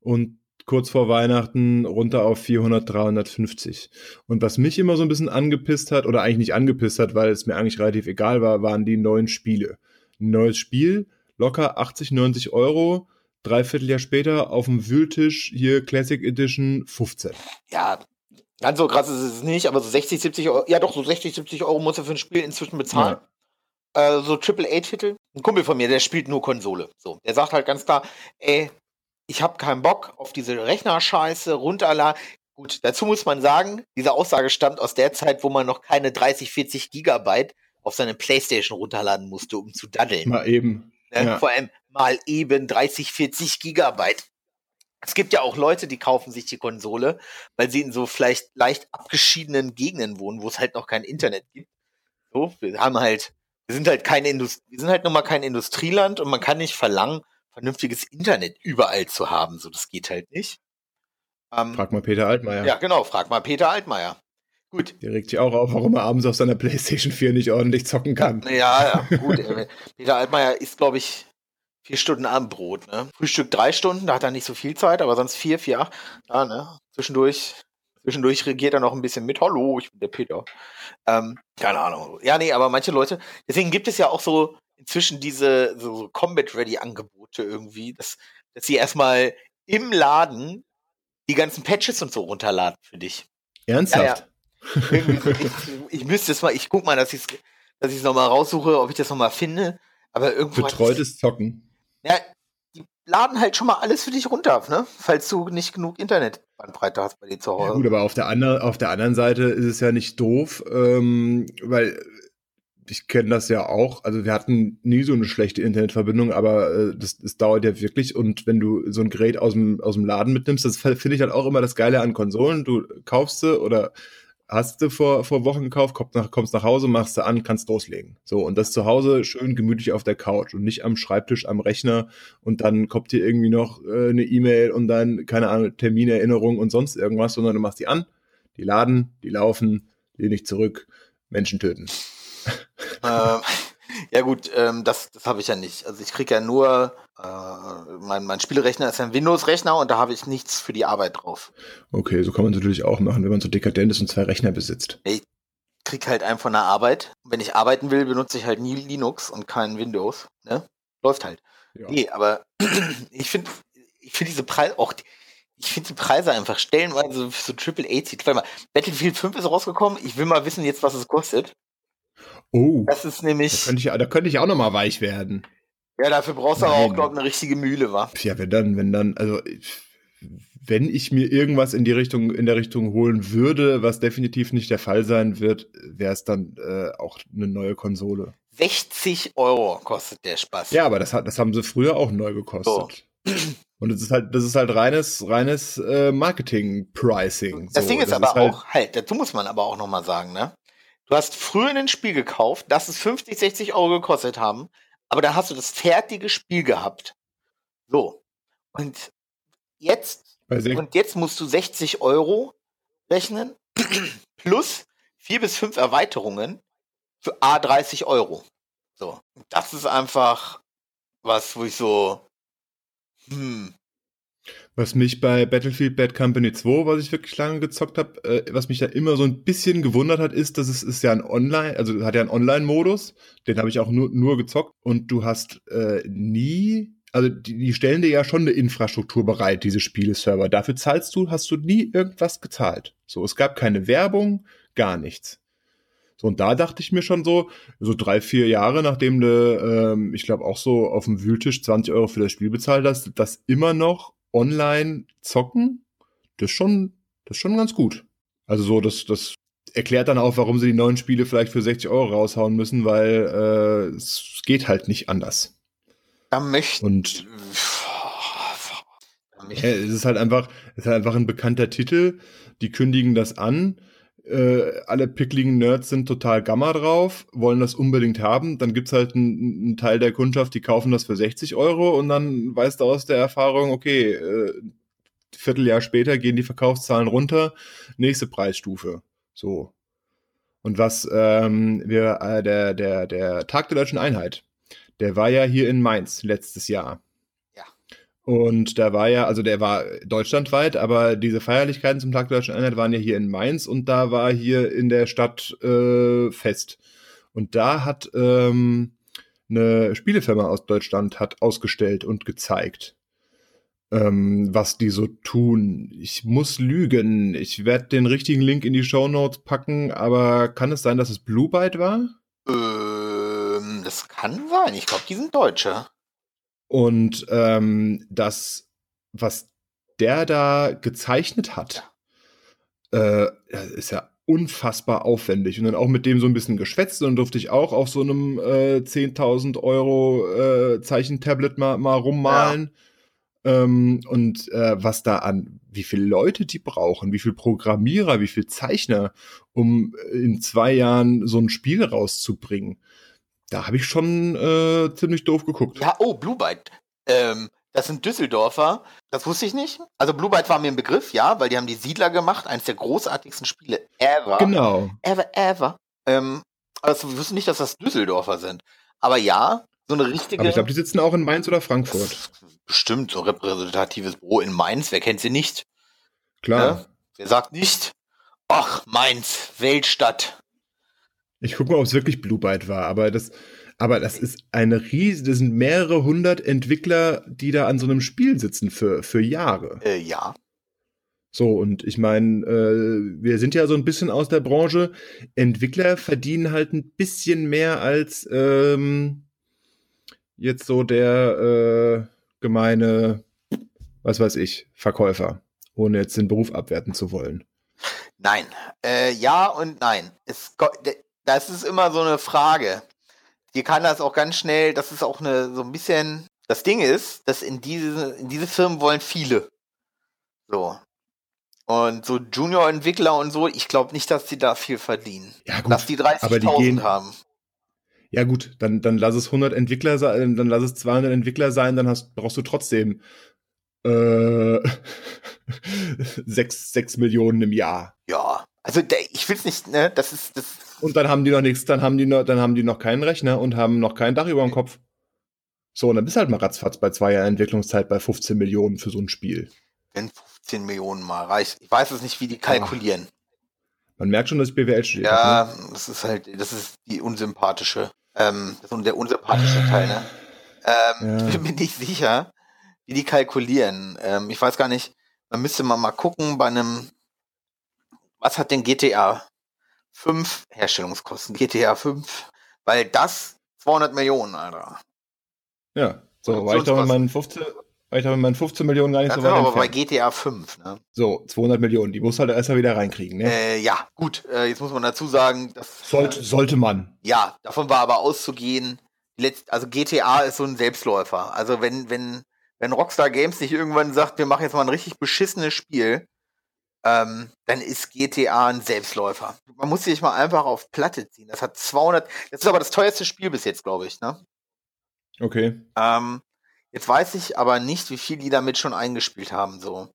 und kurz vor Weihnachten runter auf 400, 350. Und was mich immer so ein bisschen angepisst hat, oder eigentlich nicht angepisst hat, weil es mir eigentlich relativ egal war, waren die neuen Spiele. Ein neues Spiel, locker 80, 90 Euro, dreiviertel Jahr später auf dem Wühltisch hier Classic Edition 15. Ja, Ganz so krass ist es nicht, aber so 60, 70 Euro, ja doch, so 60, 70 Euro muss er für ein Spiel inzwischen bezahlen. Ja. Äh, so Triple-A-Titel. Ein Kumpel von mir, der spielt nur Konsole. So, der sagt halt ganz klar, ey, ich habe keinen Bock auf diese Rechnerscheiße, runterladen. Gut, dazu muss man sagen, diese Aussage stammt aus der Zeit, wo man noch keine 30, 40 Gigabyte auf seine Playstation runterladen musste, um zu daddeln. Mal eben. Ne? Ja. Vor allem mal eben 30, 40 Gigabyte. Es gibt ja auch Leute, die kaufen sich die Konsole, weil sie in so vielleicht leicht abgeschiedenen Gegenden wohnen, wo es halt noch kein Internet gibt. So, wir haben halt, wir sind halt keine Industrie, wir sind halt nochmal kein Industrieland und man kann nicht verlangen, vernünftiges Internet überall zu haben. So, das geht halt nicht. Ähm, frag mal Peter Altmaier. Ja, genau, frag mal Peter Altmaier. Gut. Der regt sich auch auf, warum er abends auf seiner Playstation 4 nicht ordentlich zocken kann. Ja, ja, gut. Peter Altmaier ist, glaube ich, vier Stunden Abendbrot, ne? Frühstück drei Stunden, da hat er nicht so viel Zeit, aber sonst vier, vier, acht. Ja, ne? Zwischendurch, zwischendurch regiert er noch ein bisschen mit. Hallo, ich bin der Peter. Ähm, keine Ahnung. Ja, nee, aber manche Leute, deswegen gibt es ja auch so inzwischen diese so Combat-Ready-Angebote irgendwie, dass, dass sie erstmal im Laden die ganzen Patches und so runterladen für dich. Ernsthaft? Ja, ja. ich, ich müsste es mal, ich guck mal, dass ich es dass ich es nochmal raussuche, ob ich das nochmal finde. Aber irgendwo. Betreutes Zocken. Ja, die laden halt schon mal alles für dich runter, ne? Falls du nicht genug Internetbandbreite hast bei dir zu Hause. Ja, gut, aber auf der, andre, auf der anderen Seite ist es ja nicht doof, ähm, weil ich kenne das ja auch. Also wir hatten nie so eine schlechte Internetverbindung, aber äh, das, das dauert ja wirklich. Und wenn du so ein Gerät aus dem, aus dem Laden mitnimmst, das finde ich halt auch immer das Geile an Konsolen. Du kaufst sie oder hast du vor, vor Wochen gekauft, kommst nach, kommst nach Hause, machst du an, kannst loslegen. So, und das zu Hause schön gemütlich auf der Couch und nicht am Schreibtisch, am Rechner und dann kommt dir irgendwie noch äh, eine E-Mail und dann, keine Ahnung, Terminerinnerung und sonst irgendwas, sondern du machst die an, die laden, die laufen, die nicht zurück, Menschen töten ähm, ja gut, ähm, das, das habe ich ja nicht. Also ich kriege ja nur, äh, mein, mein Spielerechner ist ein Windows-Rechner und da habe ich nichts für die Arbeit drauf. Okay, so kann man es natürlich auch machen, wenn man so dekadent ist und zwei Rechner besitzt. Ich krieg halt einen von der Arbeit. Wenn ich arbeiten will, benutze ich halt nie Linux und kein Windows. Ne? Läuft halt. Ja. Nee, aber [clears throat] ich finde ich finde diese Preise auch, ich finde die Preise einfach stellenweise für so Triple A zieht. Warte mal, Battlefield 5 ist rausgekommen. Ich will mal wissen jetzt, was es kostet. Oh. Das ist nämlich. Da könnte ich, da könnte ich auch noch mal weich werden. Ja, dafür brauchst du aber auch, glaube ich, eine richtige Mühle, wa? Ja, wenn dann, wenn dann, also wenn ich mir irgendwas in die Richtung, in der Richtung holen würde, was definitiv nicht der Fall sein wird, wäre es dann äh, auch eine neue Konsole. 60 Euro kostet der Spaß. Ja, aber das hat, das haben sie früher auch neu gekostet. So. Und das ist halt, das ist halt reines, reines äh, Marketing-Pricing. Das so, Ding ist aber ist halt auch, halt, dazu muss man aber auch noch mal sagen, ne? Du hast früher ein Spiel gekauft, das es 50, 60 Euro gekostet haben, aber da hast du das fertige Spiel gehabt. So. Und jetzt, und jetzt musst du 60 Euro rechnen, [clears throat] plus vier bis fünf Erweiterungen für A 30 Euro. So. Das ist einfach was, wo ich so, hm, was mich bei Battlefield Bad Company 2, was ich wirklich lange gezockt habe, äh, was mich da immer so ein bisschen gewundert hat, ist, dass es ist ja ein Online, also hat ja einen Online-Modus, den habe ich auch nur, nur gezockt und du hast äh, nie, also die, die stellen dir ja schon eine Infrastruktur bereit, diese Spieleserver. Dafür zahlst du, hast du nie irgendwas gezahlt. So, es gab keine Werbung, gar nichts. So, und da dachte ich mir schon so, so drei, vier Jahre, nachdem du, ähm, ich glaube, auch so auf dem Wühltisch 20 Euro für das Spiel bezahlt hast, dass immer noch online zocken, das ist schon, das ist schon ganz gut. Also so, das, das erklärt dann auch, warum sie die neuen Spiele vielleicht für 60 Euro raushauen müssen, weil äh, es geht halt nicht anders. Da möchte und ja, es ist halt einfach, es ist halt einfach ein bekannter Titel. Die kündigen das an äh, alle pickligen Nerds sind total gamma drauf, wollen das unbedingt haben. Dann gibt's halt einen, Teil der Kundschaft, die kaufen das für 60 Euro und dann weißt du aus der Erfahrung, okay, äh, Vierteljahr später gehen die Verkaufszahlen runter, nächste Preisstufe. So. Und was ähm, wir, äh, der, der, der Tag der Deutschen Einheit, der war ja hier in Mainz letztes Jahr. Und da war ja, also der war deutschlandweit, aber diese Feierlichkeiten zum Tag der Deutschen Einheit waren ja hier in Mainz und da war hier in der Stadt äh, fest. Und da hat ähm, eine Spielefirma aus Deutschland hat ausgestellt und gezeigt, ähm, was die so tun. Ich muss lügen. Ich werde den richtigen Link in die Show Notes packen, aber kann es sein, dass es Blue Byte war? Ähm, das kann sein. Ich glaube, die sind Deutsche. Und ähm, das, was der da gezeichnet hat, äh, ist ja unfassbar aufwendig. Und dann auch mit dem so ein bisschen geschwätzt. Und dann durfte ich auch auf so einem äh, 10.000 Euro äh, Zeichentablet mal, mal rummalen. Ja. Ähm, und äh, was da an, wie viele Leute die brauchen, wie viele Programmierer, wie viele Zeichner, um in zwei Jahren so ein Spiel rauszubringen da habe ich schon äh, ziemlich doof geguckt. Ja, oh, Blue Byte. Ähm, das sind Düsseldorfer. Das wusste ich nicht. Also Blue Byte war mir ein Begriff, ja, weil die haben die Siedler gemacht, eines der großartigsten Spiele ever. Genau. Ever, ever. Ähm, aber ich wusste nicht, dass das Düsseldorfer sind. Aber ja, so eine richtige. Aber ich glaube, die sitzen auch in Mainz oder Frankfurt. Bestimmt, so ein repräsentatives Büro in Mainz. Wer kennt sie nicht? Klar. Ne? Wer sagt nicht? Ach, Mainz, Weltstadt. Ich gucke mal, ob es wirklich Blue Byte war, aber das, aber das ist eine riesige, das sind mehrere hundert Entwickler, die da an so einem Spiel sitzen für, für Jahre. Äh, ja. So, und ich meine, äh, wir sind ja so ein bisschen aus der Branche. Entwickler verdienen halt ein bisschen mehr als, ähm, jetzt so der äh, gemeine, was weiß ich, Verkäufer, ohne jetzt den Beruf abwerten zu wollen. Nein. Äh, ja und nein. Es, das ist immer so eine Frage. Hier kann das auch ganz schnell, das ist auch eine, so ein bisschen, das Ding ist, dass in diese, in diese Firmen wollen viele. So. Und so Junior-Entwickler und so, ich glaube nicht, dass die da viel verdienen. Ja, gut, dass die 30.000 haben. Ja gut, dann, dann lass es 100 Entwickler sein, dann lass es 200 Entwickler sein, dann hast, brauchst du trotzdem äh, [laughs] 6, 6 Millionen im Jahr. Ja, also ich will's nicht, ne, das ist das. Und dann haben die noch nichts, dann haben die noch, dann haben die noch keinen Rechner und haben noch kein Dach über dem Kopf. So, und dann bist halt mal ratzfatz bei zwei Jahren Entwicklungszeit bei 15 Millionen für so ein Spiel. Wenn 15 Millionen mal reicht. Ich weiß es nicht, wie die kalkulieren. Man merkt schon, dass ich BWL studiert Ja, ne? das ist halt, das ist die unsympathische, ähm, das ist der unsympathische Teil, ne? Ähm, ja. [laughs] Ich bin mir nicht sicher, wie die kalkulieren. Ähm, ich weiß gar nicht, man müsste mal mal gucken bei einem, was hat denn GTA 5 Herstellungskosten? GTA 5, weil das 200 Millionen, Alter. Ja, so, war ich da mit meinen 15, war ich da mit meinen 15 Millionen gar nicht das so weit aber entfernt. bei GTA 5, ne? So, 200 Millionen, die muss halt erstmal wieder reinkriegen, ne? Äh, ja, gut, äh, jetzt muss man dazu sagen, dass... Sollte, äh, sollte man. Ja, davon war aber auszugehen, letzt, also GTA ist so ein Selbstläufer. Also wenn, wenn, wenn Rockstar Games nicht irgendwann sagt, wir machen jetzt mal ein richtig beschissenes Spiel, ähm, dann ist GTA ein Selbstläufer. Man muss sich mal einfach auf Platte ziehen. Das hat 200, das ist aber das teuerste Spiel bis jetzt, glaube ich, ne? Okay. Ähm, jetzt weiß ich aber nicht, wie viel die damit schon eingespielt haben, so.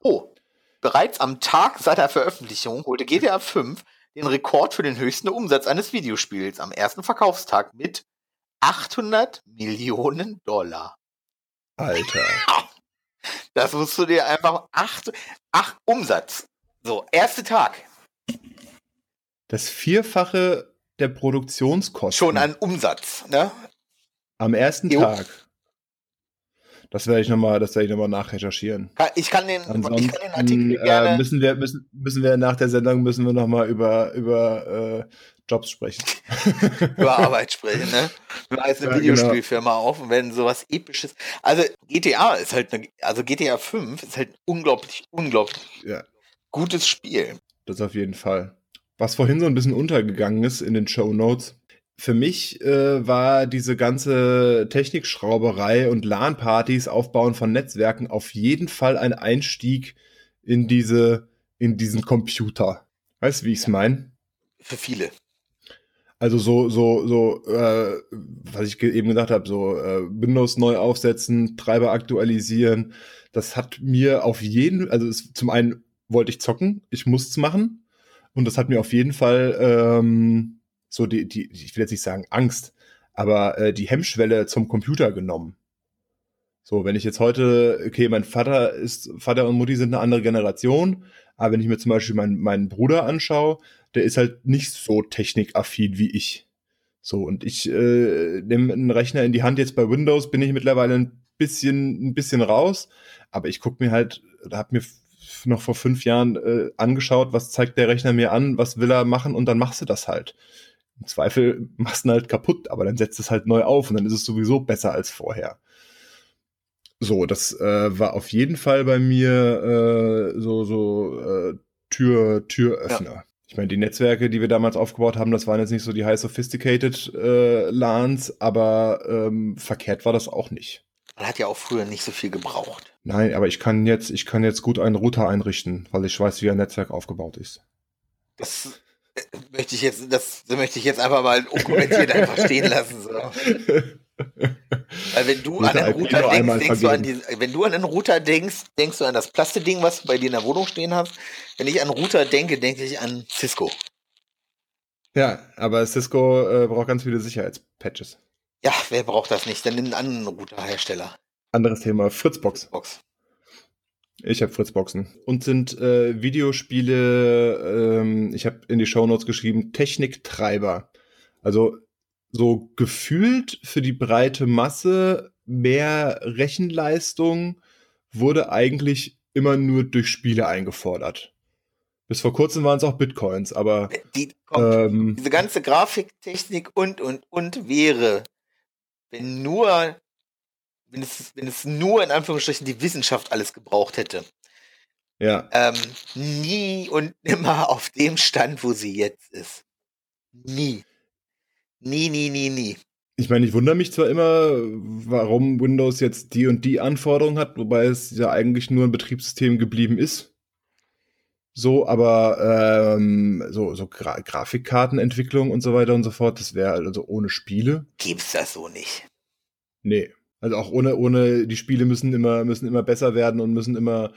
Oh, bereits am Tag seit der Veröffentlichung holte GTA 5 den Rekord für den höchsten Umsatz eines Videospiels am ersten Verkaufstag mit 800 Millionen Dollar. Alter. [laughs] Das musst du dir einfach acht, acht Umsatz. So, erster Tag. Das Vierfache der Produktionskosten. Schon an Umsatz, ne? Am ersten jo. Tag. Das werde ich nochmal, das werde ich nochmal nachrecherchieren. Ich kann den, Ansonsten, ich kann den Artikel äh, gerne. müssen wir, müssen, müssen wir nach der Sendung müssen wir nochmal über, über äh, Jobs sprechen. [laughs] über Arbeit sprechen, ne? Wir heißen eine ja, Videospielfirma genau. auf und werden sowas episches. Also GTA ist halt eine, also GTA 5 ist halt unglaublich, unglaublich ja. gutes Spiel. Das auf jeden Fall. Was vorhin so ein bisschen untergegangen ist in den Show Notes, für mich äh, war diese ganze Technikschrauberei und LAN-Partys, Aufbauen von Netzwerken auf jeden Fall ein Einstieg in diese, in diesen Computer. Weißt du, wie ich es ja. meine? Für viele. Also so, so, so, äh, was ich eben gesagt habe, so äh, Windows neu aufsetzen, Treiber aktualisieren. Das hat mir auf jeden, also es, zum einen wollte ich zocken, ich musste es machen. Und das hat mir auf jeden Fall ähm, so die, die, ich will jetzt nicht sagen Angst, aber äh, die Hemmschwelle zum Computer genommen. So, wenn ich jetzt heute, okay, mein Vater ist, Vater und Mutti sind eine andere Generation, aber wenn ich mir zum Beispiel meinen, meinen Bruder anschaue, der ist halt nicht so technikaffin wie ich. So, und ich äh, nehme einen Rechner in die Hand, jetzt bei Windows bin ich mittlerweile ein bisschen, ein bisschen raus, aber ich gucke mir halt, da hab mir noch vor fünf Jahren äh, angeschaut, was zeigt der Rechner mir an, was will er machen und dann machst du das halt. Im Zweifel machst du ihn halt kaputt, aber dann setzt es halt neu auf und dann ist es sowieso besser als vorher. So, das äh, war auf jeden Fall bei mir äh, so, so äh, Tür, Türöffner. Ja. Ich meine, die Netzwerke, die wir damals aufgebaut haben, das waren jetzt nicht so die high sophisticated äh, LANs, aber ähm, verkehrt war das auch nicht. Man hat ja auch früher nicht so viel gebraucht. Nein, aber ich kann jetzt, ich kann jetzt gut einen Router einrichten, weil ich weiß, wie ein Netzwerk aufgebaut ist. Das möchte ich jetzt, das möchte ich jetzt einfach mal unkommentiert einfach stehen lassen. So. Weil wenn du an einen Router denkst, denkst du an die, wenn du an einen Router denkst, denkst du an das Plastikding, was du bei dir in der Wohnung stehen hast. Wenn ich an Router denke, denke ich an Cisco. Ja, aber Cisco äh, braucht ganz viele Sicherheitspatches. Ja, wer braucht das nicht? Dann nimm einen anderen Routerhersteller. Anderes Thema, Fritzbox. Box. Ich habe Fritzboxen. Und sind äh, Videospiele, ähm, ich habe in die Shownotes geschrieben, Techniktreiber. Also so gefühlt für die breite Masse mehr Rechenleistung wurde eigentlich immer nur durch Spiele eingefordert. Bis vor kurzem waren es auch Bitcoins, aber die, ähm, diese ganze Grafiktechnik und und und wäre wenn nur, wenn es, wenn es nur in Anführungsstrichen die Wissenschaft alles gebraucht hätte. Ja. Ähm, nie und nimmer auf dem Stand, wo sie jetzt ist. Nie. Nie, nie, nie, nie. Ich meine, ich wundere mich zwar immer, warum Windows jetzt die und die Anforderungen hat, wobei es ja eigentlich nur ein Betriebssystem geblieben ist. So, aber ähm, so, so Gra Grafikkartenentwicklung und so weiter und so fort, das wäre also ohne Spiele. Gibt's das so nicht. Nee. Also auch ohne, ohne, die Spiele müssen immer, müssen immer besser werden und müssen immer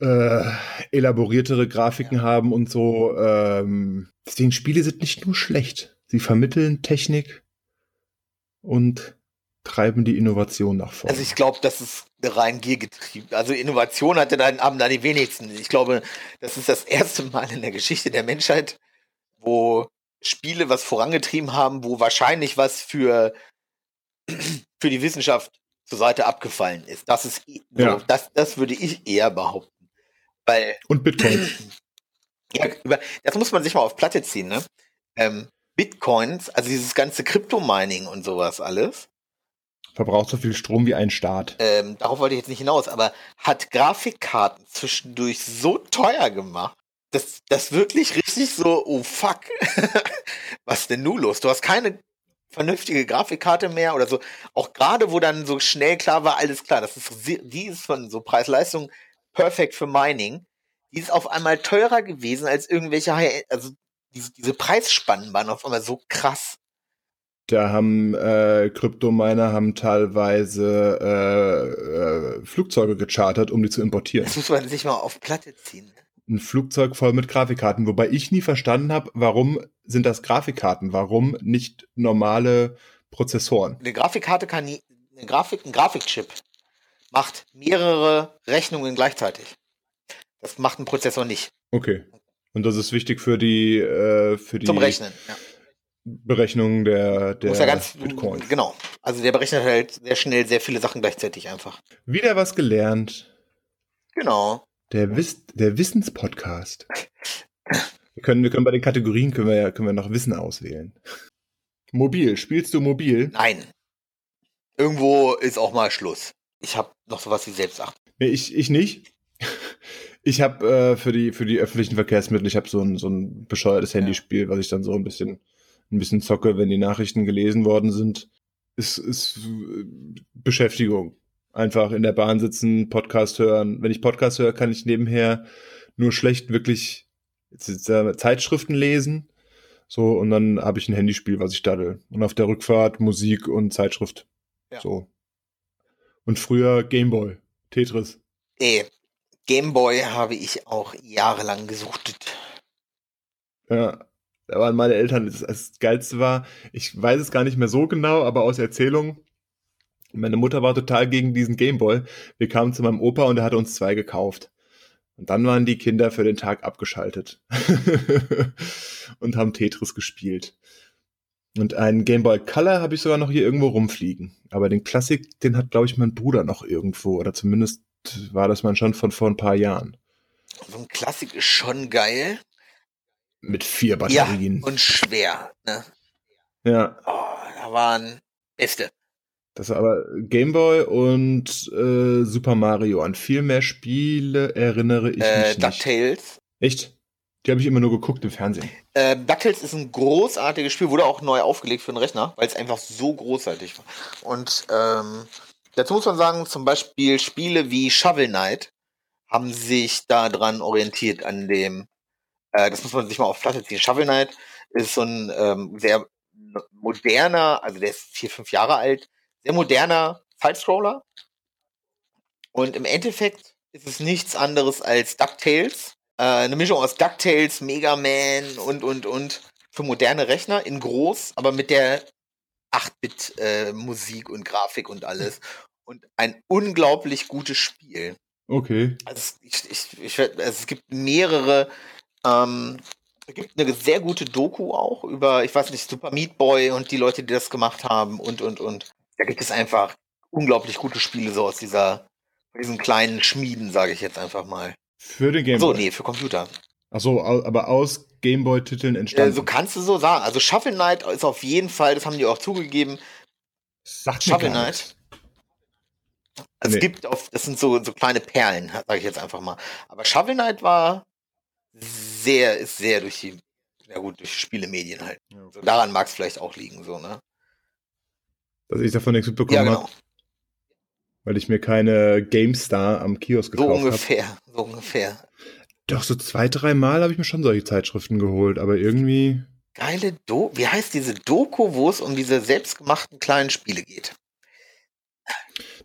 äh, elaboriertere Grafiken ja. haben und so. Ähm, deswegen Spiele sind nicht nur schlecht. Sie vermitteln Technik und treiben die Innovation nach vorne. Also ich glaube, das ist rein giergetrieben. Also Innovation hatte dann haben da die wenigsten. Ich glaube, das ist das erste Mal in der Geschichte der Menschheit, wo Spiele was vorangetrieben haben, wo wahrscheinlich was für für die Wissenschaft zur Seite abgefallen ist. Das ist so, ja. das, das würde ich eher behaupten. Weil, Und Bitcoin. [clears throat] ja, das muss man sich mal auf Platte ziehen, ne? Ähm, Bitcoins, also dieses ganze Kryptomining und sowas alles. Verbraucht so viel Strom wie ein Staat. Ähm, darauf wollte ich jetzt nicht hinaus, aber hat Grafikkarten zwischendurch so teuer gemacht, dass das wirklich richtig so, oh fuck, [laughs] was denn nun los? Du hast keine vernünftige Grafikkarte mehr oder so. Auch gerade, wo dann so schnell klar war, alles klar, das ist die ist von so Preis-Leistung perfekt für Mining. Die ist auf einmal teurer gewesen als irgendwelche, also diese, diese Preisspannen waren auf einmal so krass. Da haben äh, Kryptominer haben teilweise äh, äh, Flugzeuge gechartert, um die zu importieren. Das muss man sich mal auf Platte ziehen. Ein Flugzeug voll mit Grafikkarten, wobei ich nie verstanden habe, warum sind das Grafikkarten? Warum nicht normale Prozessoren? Eine Grafikkarte kann nie, eine Grafik, ein Grafikchip macht mehrere Rechnungen gleichzeitig. Das macht ein Prozessor nicht. Okay. Und das ist wichtig für die, äh, für die Zum Rechnen, ja. Berechnung der, der ja ganz, Bitcoin. Genau. Also der berechnet halt sehr schnell sehr viele Sachen gleichzeitig einfach. Wieder was gelernt. Genau. Der, Wiss, der Wissenspodcast. wir, können, wir können bei den Kategorien können wir, können wir noch Wissen auswählen. Mobil. Spielst du mobil? Nein. Irgendwo ist auch mal Schluss. Ich habe noch sowas wie Selbstacht. Nee, ich, ich nicht. Ich habe äh, für die für die öffentlichen Verkehrsmittel, ich habe so ein so ein bescheuertes Handyspiel, was ich dann so ein bisschen ein bisschen zocke, wenn die Nachrichten gelesen worden sind. Ist ist äh, Beschäftigung. Einfach in der Bahn sitzen, Podcast hören. Wenn ich Podcast höre, kann ich nebenher nur schlecht wirklich Zeitschriften lesen. So, und dann habe ich ein Handyspiel, was ich daddel. Und auf der Rückfahrt Musik und Zeitschrift. Ja. So. Und früher Gameboy, Tetris. Nee, Gameboy habe ich auch jahrelang gesuchtet. Ja, da waren meine Eltern, das, das Geilste war, ich weiß es gar nicht mehr so genau, aber aus Erzählung, meine Mutter war total gegen diesen Gameboy. Wir kamen zu meinem Opa und er hatte uns zwei gekauft. Und dann waren die Kinder für den Tag abgeschaltet [laughs] und haben Tetris gespielt. Und einen Game Boy Color habe ich sogar noch hier irgendwo rumfliegen. Aber den Klassik, den hat, glaube ich, mein Bruder noch irgendwo. Oder zumindest war das man schon von vor ein paar Jahren. So ein Klassik ist schon geil. Mit vier Batterien. Ja, und schwer, ne? Ja. Oh, da waren beste. Das war aber Game Boy und äh, Super Mario. An viel mehr Spiele erinnere ich äh, mich nicht. DuckTales. Echt? Die habe ich immer nur geguckt im Fernsehen. Äh, DuckTales ist ein großartiges Spiel, wurde auch neu aufgelegt für den Rechner, weil es einfach so großartig war. Und ähm, dazu muss man sagen, zum Beispiel Spiele wie Shovel Knight haben sich daran orientiert an dem, äh, das muss man sich mal auf Platte ziehen. Shovel Knight ist so ein ähm, sehr moderner, also der ist vier, fünf Jahre alt, sehr moderner Sidescroller. Und im Endeffekt ist es nichts anderes als DuckTales äh, eine Mischung aus DuckTales, Mega Man und, und, und für moderne Rechner in groß, aber mit der 8-Bit-Musik äh, und Grafik und alles. [laughs] Und ein unglaublich gutes Spiel. Okay. Also ich, ich, ich, also es gibt mehrere, ähm, es gibt eine sehr gute Doku auch über, ich weiß nicht, Super Meat Boy und die Leute, die das gemacht haben und, und, und. Da gibt es einfach unglaublich gute Spiele so aus dieser, diesen kleinen Schmieden, sage ich jetzt einfach mal. Für den Gameboy? So, nee, für Computer. Ach so, aber aus Gameboy-Titeln entstanden. Äh, so kannst du so sagen. Also Shuffle Knight ist auf jeden Fall, das haben die auch zugegeben, Sagt gar Knight. Es Nee. gibt auf, es gibt auf, das sind so, so kleine Perlen, sage ich jetzt einfach mal. Aber Shovel Knight war sehr, ist sehr durch die, ja gut, durch die Spielemedien halt. So, daran mag es vielleicht auch liegen, so, ne? Dass ich davon nichts mitbekommen Ja, habe, genau. weil ich mir keine GameStar am Kiosk So gekauft habe. ungefähr, so ungefähr. Doch, so zwei, drei Mal habe ich mir schon solche Zeitschriften geholt, aber irgendwie. Geile Do, wie heißt diese Doku, wo es um diese selbstgemachten kleinen Spiele geht?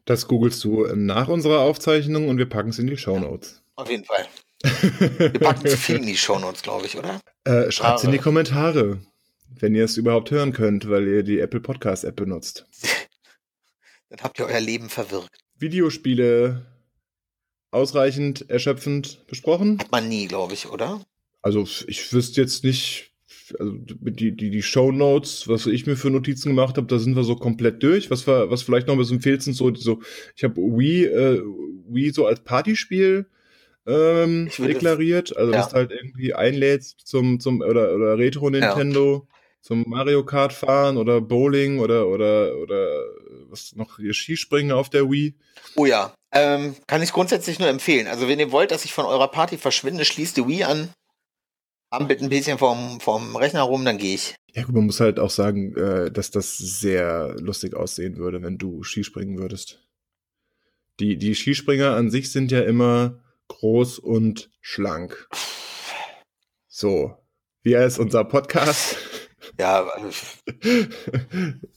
Das googelst du nach unserer Aufzeichnung und wir packen es in die Shownotes. Auf jeden Fall. [laughs] Wir packen zu viel in die Shownotes, glaube ich, oder? äh, Schreibt in die. Kommentare, wenn ihr es überhaupt hören könnt, weil ihr die Apple Podcast App benutzt. [laughs] Dann habt ihr euer Leben verwirkt. Videospiele ausreichend, erschöpfend besprochen. Hat man nie, glaube ich, oder? Also ich wüsste jetzt nicht, also die, die, die Shownotes, was ich mir für Notizen gemacht habe, da sind wir so komplett durch. Was, wir, was vielleicht noch ein bisschen fehlt, sind so, so ich habe Wii, äh, Wii so als Partyspiel ähm, deklariert. Also ja. dass du halt irgendwie einlädst zum, zum oder, oder Retro Nintendo. Zum Mario Kart fahren oder Bowling oder oder oder was noch hier Skispringen auf der Wii. Oh ja, ähm, kann ich grundsätzlich nur empfehlen. Also wenn ihr wollt, dass ich von eurer Party verschwinde, schließt die Wii an, ampelt ein bisschen vom, vom Rechner rum, dann gehe ich. Ja, gut, man muss halt auch sagen, äh, dass das sehr lustig aussehen würde, wenn du Skispringen würdest. Die, die Skispringer an sich sind ja immer groß und schlank. So, wie heißt unser Podcast? Ja, also, [laughs]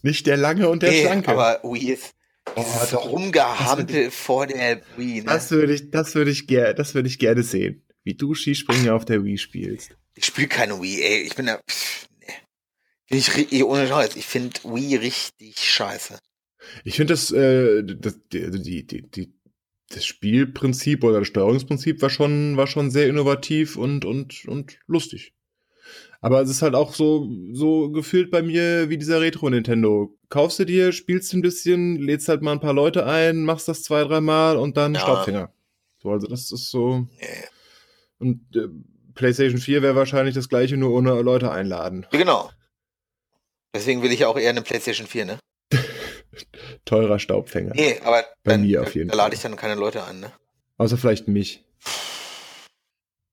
Nicht der lange und der nee, schlanke. aber Wii ist Oh, doch, Rumgehampel vor der Wii. Ne? das würde ich, das würde ich gerne, das würde ich gerne sehen. Wie du Skispringen auf der Wii spielst. Ich spiele keine Wii, ey. Ich bin da. Pff, nee. Ich, ohne Scheiß, ich finde Wii richtig scheiße. Ich finde das, äh, das, die, die, die, die, das Spielprinzip oder das Steuerungsprinzip war schon, war schon sehr innovativ und, und, und lustig. Aber es ist halt auch so, so gefühlt bei mir wie dieser Retro-Nintendo. Kaufst du dir, spielst ein bisschen, lädst halt mal ein paar Leute ein, machst das zwei, dreimal und dann Ja. Staubfinger. So, also das ist so. Und äh, PlayStation 4 wäre wahrscheinlich das gleiche, nur ohne Leute einladen. Genau. Deswegen will ich ja auch eher eine PlayStation 4, ne? [laughs] Teurer Staubfänger. Nee, aber Bei dann, mir auf jeden da lade Fall. ich dann keine Leute an, ne? Außer vielleicht mich.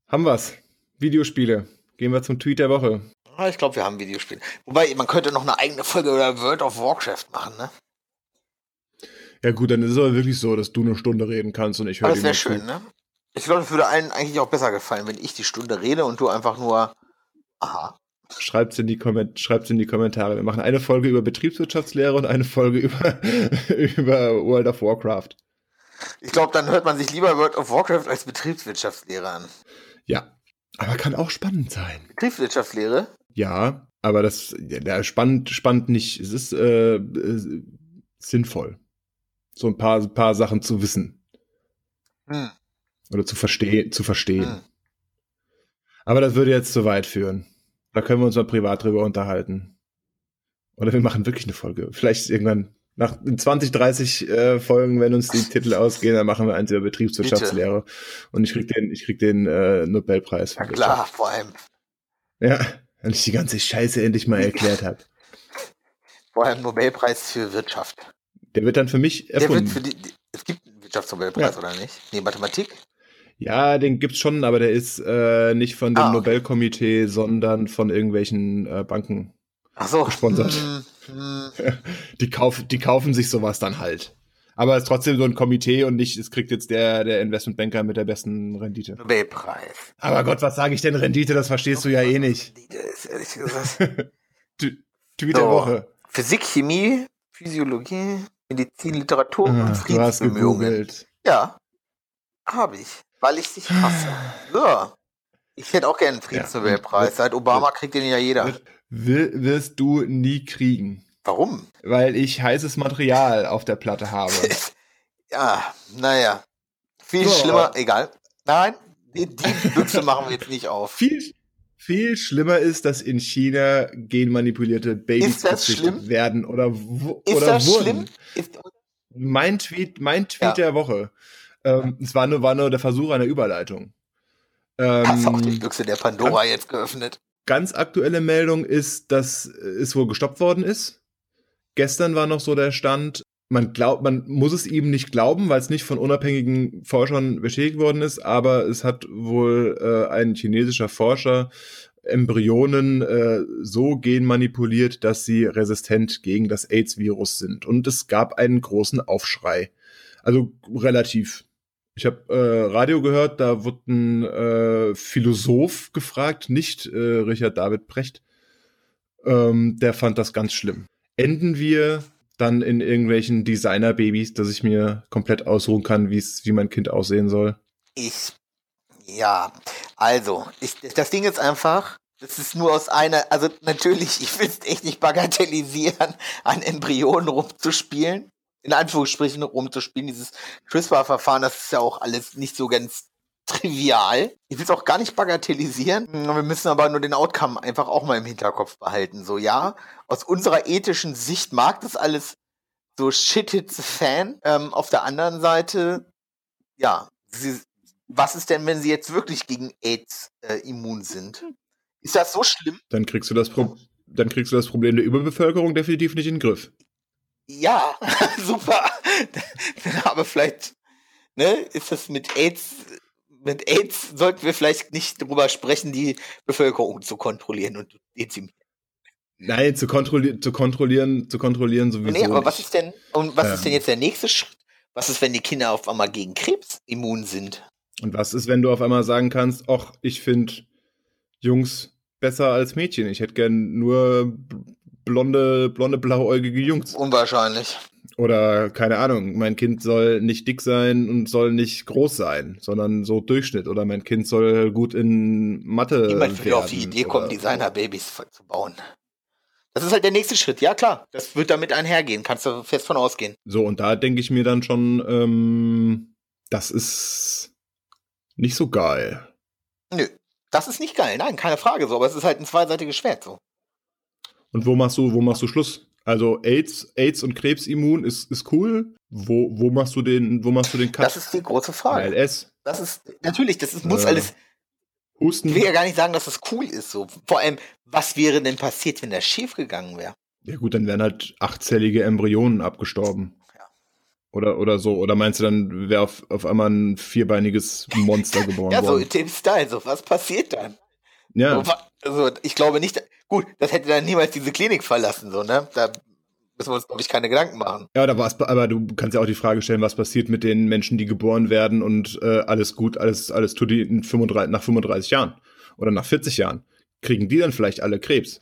Haben wir's. Videospiele. Gehen wir zum Tweet der Woche. Ah, ich glaube, wir haben Videospiele. Wobei, man könnte noch eine eigene Folge über World of Warcraft machen, ne? Ja gut, dann ist es aber wirklich so, dass du eine Stunde reden kannst und ich höre dir das wäre nur schön, ne? Ich glaube, es würde allen eigentlich auch besser gefallen, wenn ich die Stunde rede und du einfach nur. Aha. Schreibt's in, die Komment schreibt's in die Kommentare. Wir machen eine Folge über Betriebswirtschaftslehre und eine Folge über, [laughs] über World of Warcraft. Ich glaube, dann hört man sich lieber World of Warcraft als Betriebswirtschaftslehre an. Ja. Aber kann auch spannend sein. Betriebswirtschaftslehre? Ja, aber das ja, spannend, spannend nicht. Es ist äh, äh, sinnvoll, so ein paar, paar Sachen zu wissen Hm. oder zu verstehen, zu verstehen. Hm. Aber das würde jetzt zu weit führen. Da können wir uns mal privat drüber unterhalten. Oder wir machen wirklich eine Folge. Vielleicht irgendwann nach in 20, 30 äh, Folgen, wenn uns die Titel [laughs] ausgehen, dann machen wir eins über Betriebswirtschaftslehre. Und ich krieg den, ich krieg den äh, Nobelpreis. für Ja klar, vor allem. Ja, wenn ich die ganze Scheiße endlich mal erklärt habe. [laughs] Vor allem Nobelpreis für Wirtschaft. Der wird dann für mich Der erfunden. wird für die, die, es gibt einen Wirtschaftsnobelpreis, Ja. oder nicht? Nee, Mathematik? ja, den gibt's schon, aber der ist äh, nicht von dem Ah, okay. Nobelkomitee, sondern von irgendwelchen äh, Banken. Ach so. Gesponsert. Hm, hm. [laughs] Die, kauf, die kaufen sich sowas dann halt. Aber es ist trotzdem so ein Komitee und nicht, es kriegt jetzt der, der Investmentbanker mit der besten Rendite. Nobelpreis. Aber Gott, was sage ich denn Rendite? Das verstehst du ja eh nicht. Das ist ehrlich gesagt. [laughs] Tweet der. Woche. Physik, Chemie, Physiologie, Medizin, Literatur und Ah, hast Friedensbemühungen. Ja, habe ich, weil ich dich hasse. [laughs] So. Ich hätte auch gerne einen Friedensnobelpreis. Ja. Seit Obama kriegt den ja jeder. Wirst du nie kriegen. Warum? Weil ich heißes Material auf der Platte habe. [laughs] Ja, naja. Viel So. schlimmer, egal. Nein, die, die Büchse machen wir jetzt nicht auf. [laughs] Viel, viel schlimmer ist, dass in China genmanipulierte Babys gezüchtet werden oder, Ist oder das wurden. schlimm? Ist, Mein Tweet, mein Tweet Ja. der Woche. Ähm, es war nur, war nur der Versuch einer Überleitung. hast auch die Ähm, Büchse der Pandora jetzt geöffnet. Ganz aktuelle Meldung ist, dass es wohl gestoppt worden ist. gestern war noch so der Stand, man glaubt, man muss es ihm nicht glauben, weil es nicht von unabhängigen Forschern bestätigt worden ist, aber es hat wohl äh, ein chinesischer Forscher Embryonen äh, so genmanipuliert, dass sie resistent gegen das AIDS-Virus sind. Und es gab einen großen Aufschrei. Also relativ. Ich habe äh, Radio gehört, da wurde ein äh, Philosoph gefragt, nicht äh, Richard David Brecht. Ähm, der fand das ganz schlimm. Enden wir dann in irgendwelchen Designer-Babys, dass ich mir komplett ausruhen kann, wie mein Kind aussehen soll? Ich, ja, also, ich, das Ding ist einfach, das ist nur aus einer, also natürlich, [laughs] ich will es echt nicht bagatellisieren, an Embryonen rumzuspielen, in Anführungsstrichen rumzuspielen. Dieses CRISPR-Verfahren, das ist ja auch alles nicht so ganz trivial. Ich will es auch gar nicht bagatellisieren. Wir müssen aber nur den Outcome einfach auch mal im Hinterkopf behalten. So, ja, aus unserer ethischen Sicht mag das alles so shit it's a fan. Ähm, auf der anderen Seite, ja, sie, was ist denn, wenn sie jetzt wirklich gegen AIDS äh, immun sind? Ist das so schlimm? Dann kriegst du das, Pro dann kriegst du das Problem der Überbevölkerung definitiv nicht in den Griff. Ja, [laughs] super. [laughs] Aber vielleicht ne, ist das mit AIDS mit AIDS sollten wir vielleicht nicht darüber sprechen, die Bevölkerung zu kontrollieren und dezimieren. Nein, zu kontrollieren, zu kontrollieren, zu kontrollieren sowieso. Nee, aber nicht. was ist denn, und was ähm. ist denn jetzt der nächste Schritt? Was ist, wenn die Kinder auf einmal gegen Krebs immun sind? Und was ist, wenn du auf einmal sagen kannst, ach, ich finde Jungs besser als Mädchen. Ich hätte gern nur blonde, blonde, blauäugige Jungs. Unwahrscheinlich. Oder keine Ahnung, mein Kind soll nicht dick sein und soll nicht groß sein, sondern so Durchschnitt. Oder mein Kind soll gut in Mathe. Niemand will auf die Idee kommen, Designer-Babys zu bauen. Das ist halt der nächste Schritt. Ja, klar. Das wird damit einhergehen. Kannst du fest von ausgehen. So, und da denke ich mir dann schon, ähm, das ist nicht so geil. Nö, das ist nicht geil. Nein, keine Frage so. Aber es ist halt ein zweiseitiges Schwert so. Und wo machst du, wo machst du Schluss? Also AIDS, AIDS und Krebsimmun ist, ist cool. Wo, wo machst du den, wo machst du den Cut? Das ist die große Frage. LS. Das ist, natürlich, das ist, muss äh, alles. Husten. Ich will ja gar nicht sagen, dass das cool ist, so. Vor allem, was wäre denn passiert, wenn das schief gegangen wäre? Ja, gut, dann wären halt achtzellige Embryonen abgestorben. Ja. Oder, oder so. Oder meinst du, dann wäre auf, auf einmal ein vierbeiniges Monster [laughs] geboren ja, worden? Ja, so in dem Style. So, was passiert dann? Ja. Also, ich glaube nicht, gut, das hätte dann niemals diese Klinik verlassen, so, ne? Da müssen wir uns, glaube ich, keine Gedanken machen. Ja, da war's, aber du kannst ja auch die Frage stellen, was passiert mit den Menschen, die geboren werden und äh, alles gut, alles, alles tut die in 35, nach 35 Jahren oder nach 40 Jahren. Kriegen die dann vielleicht alle Krebs?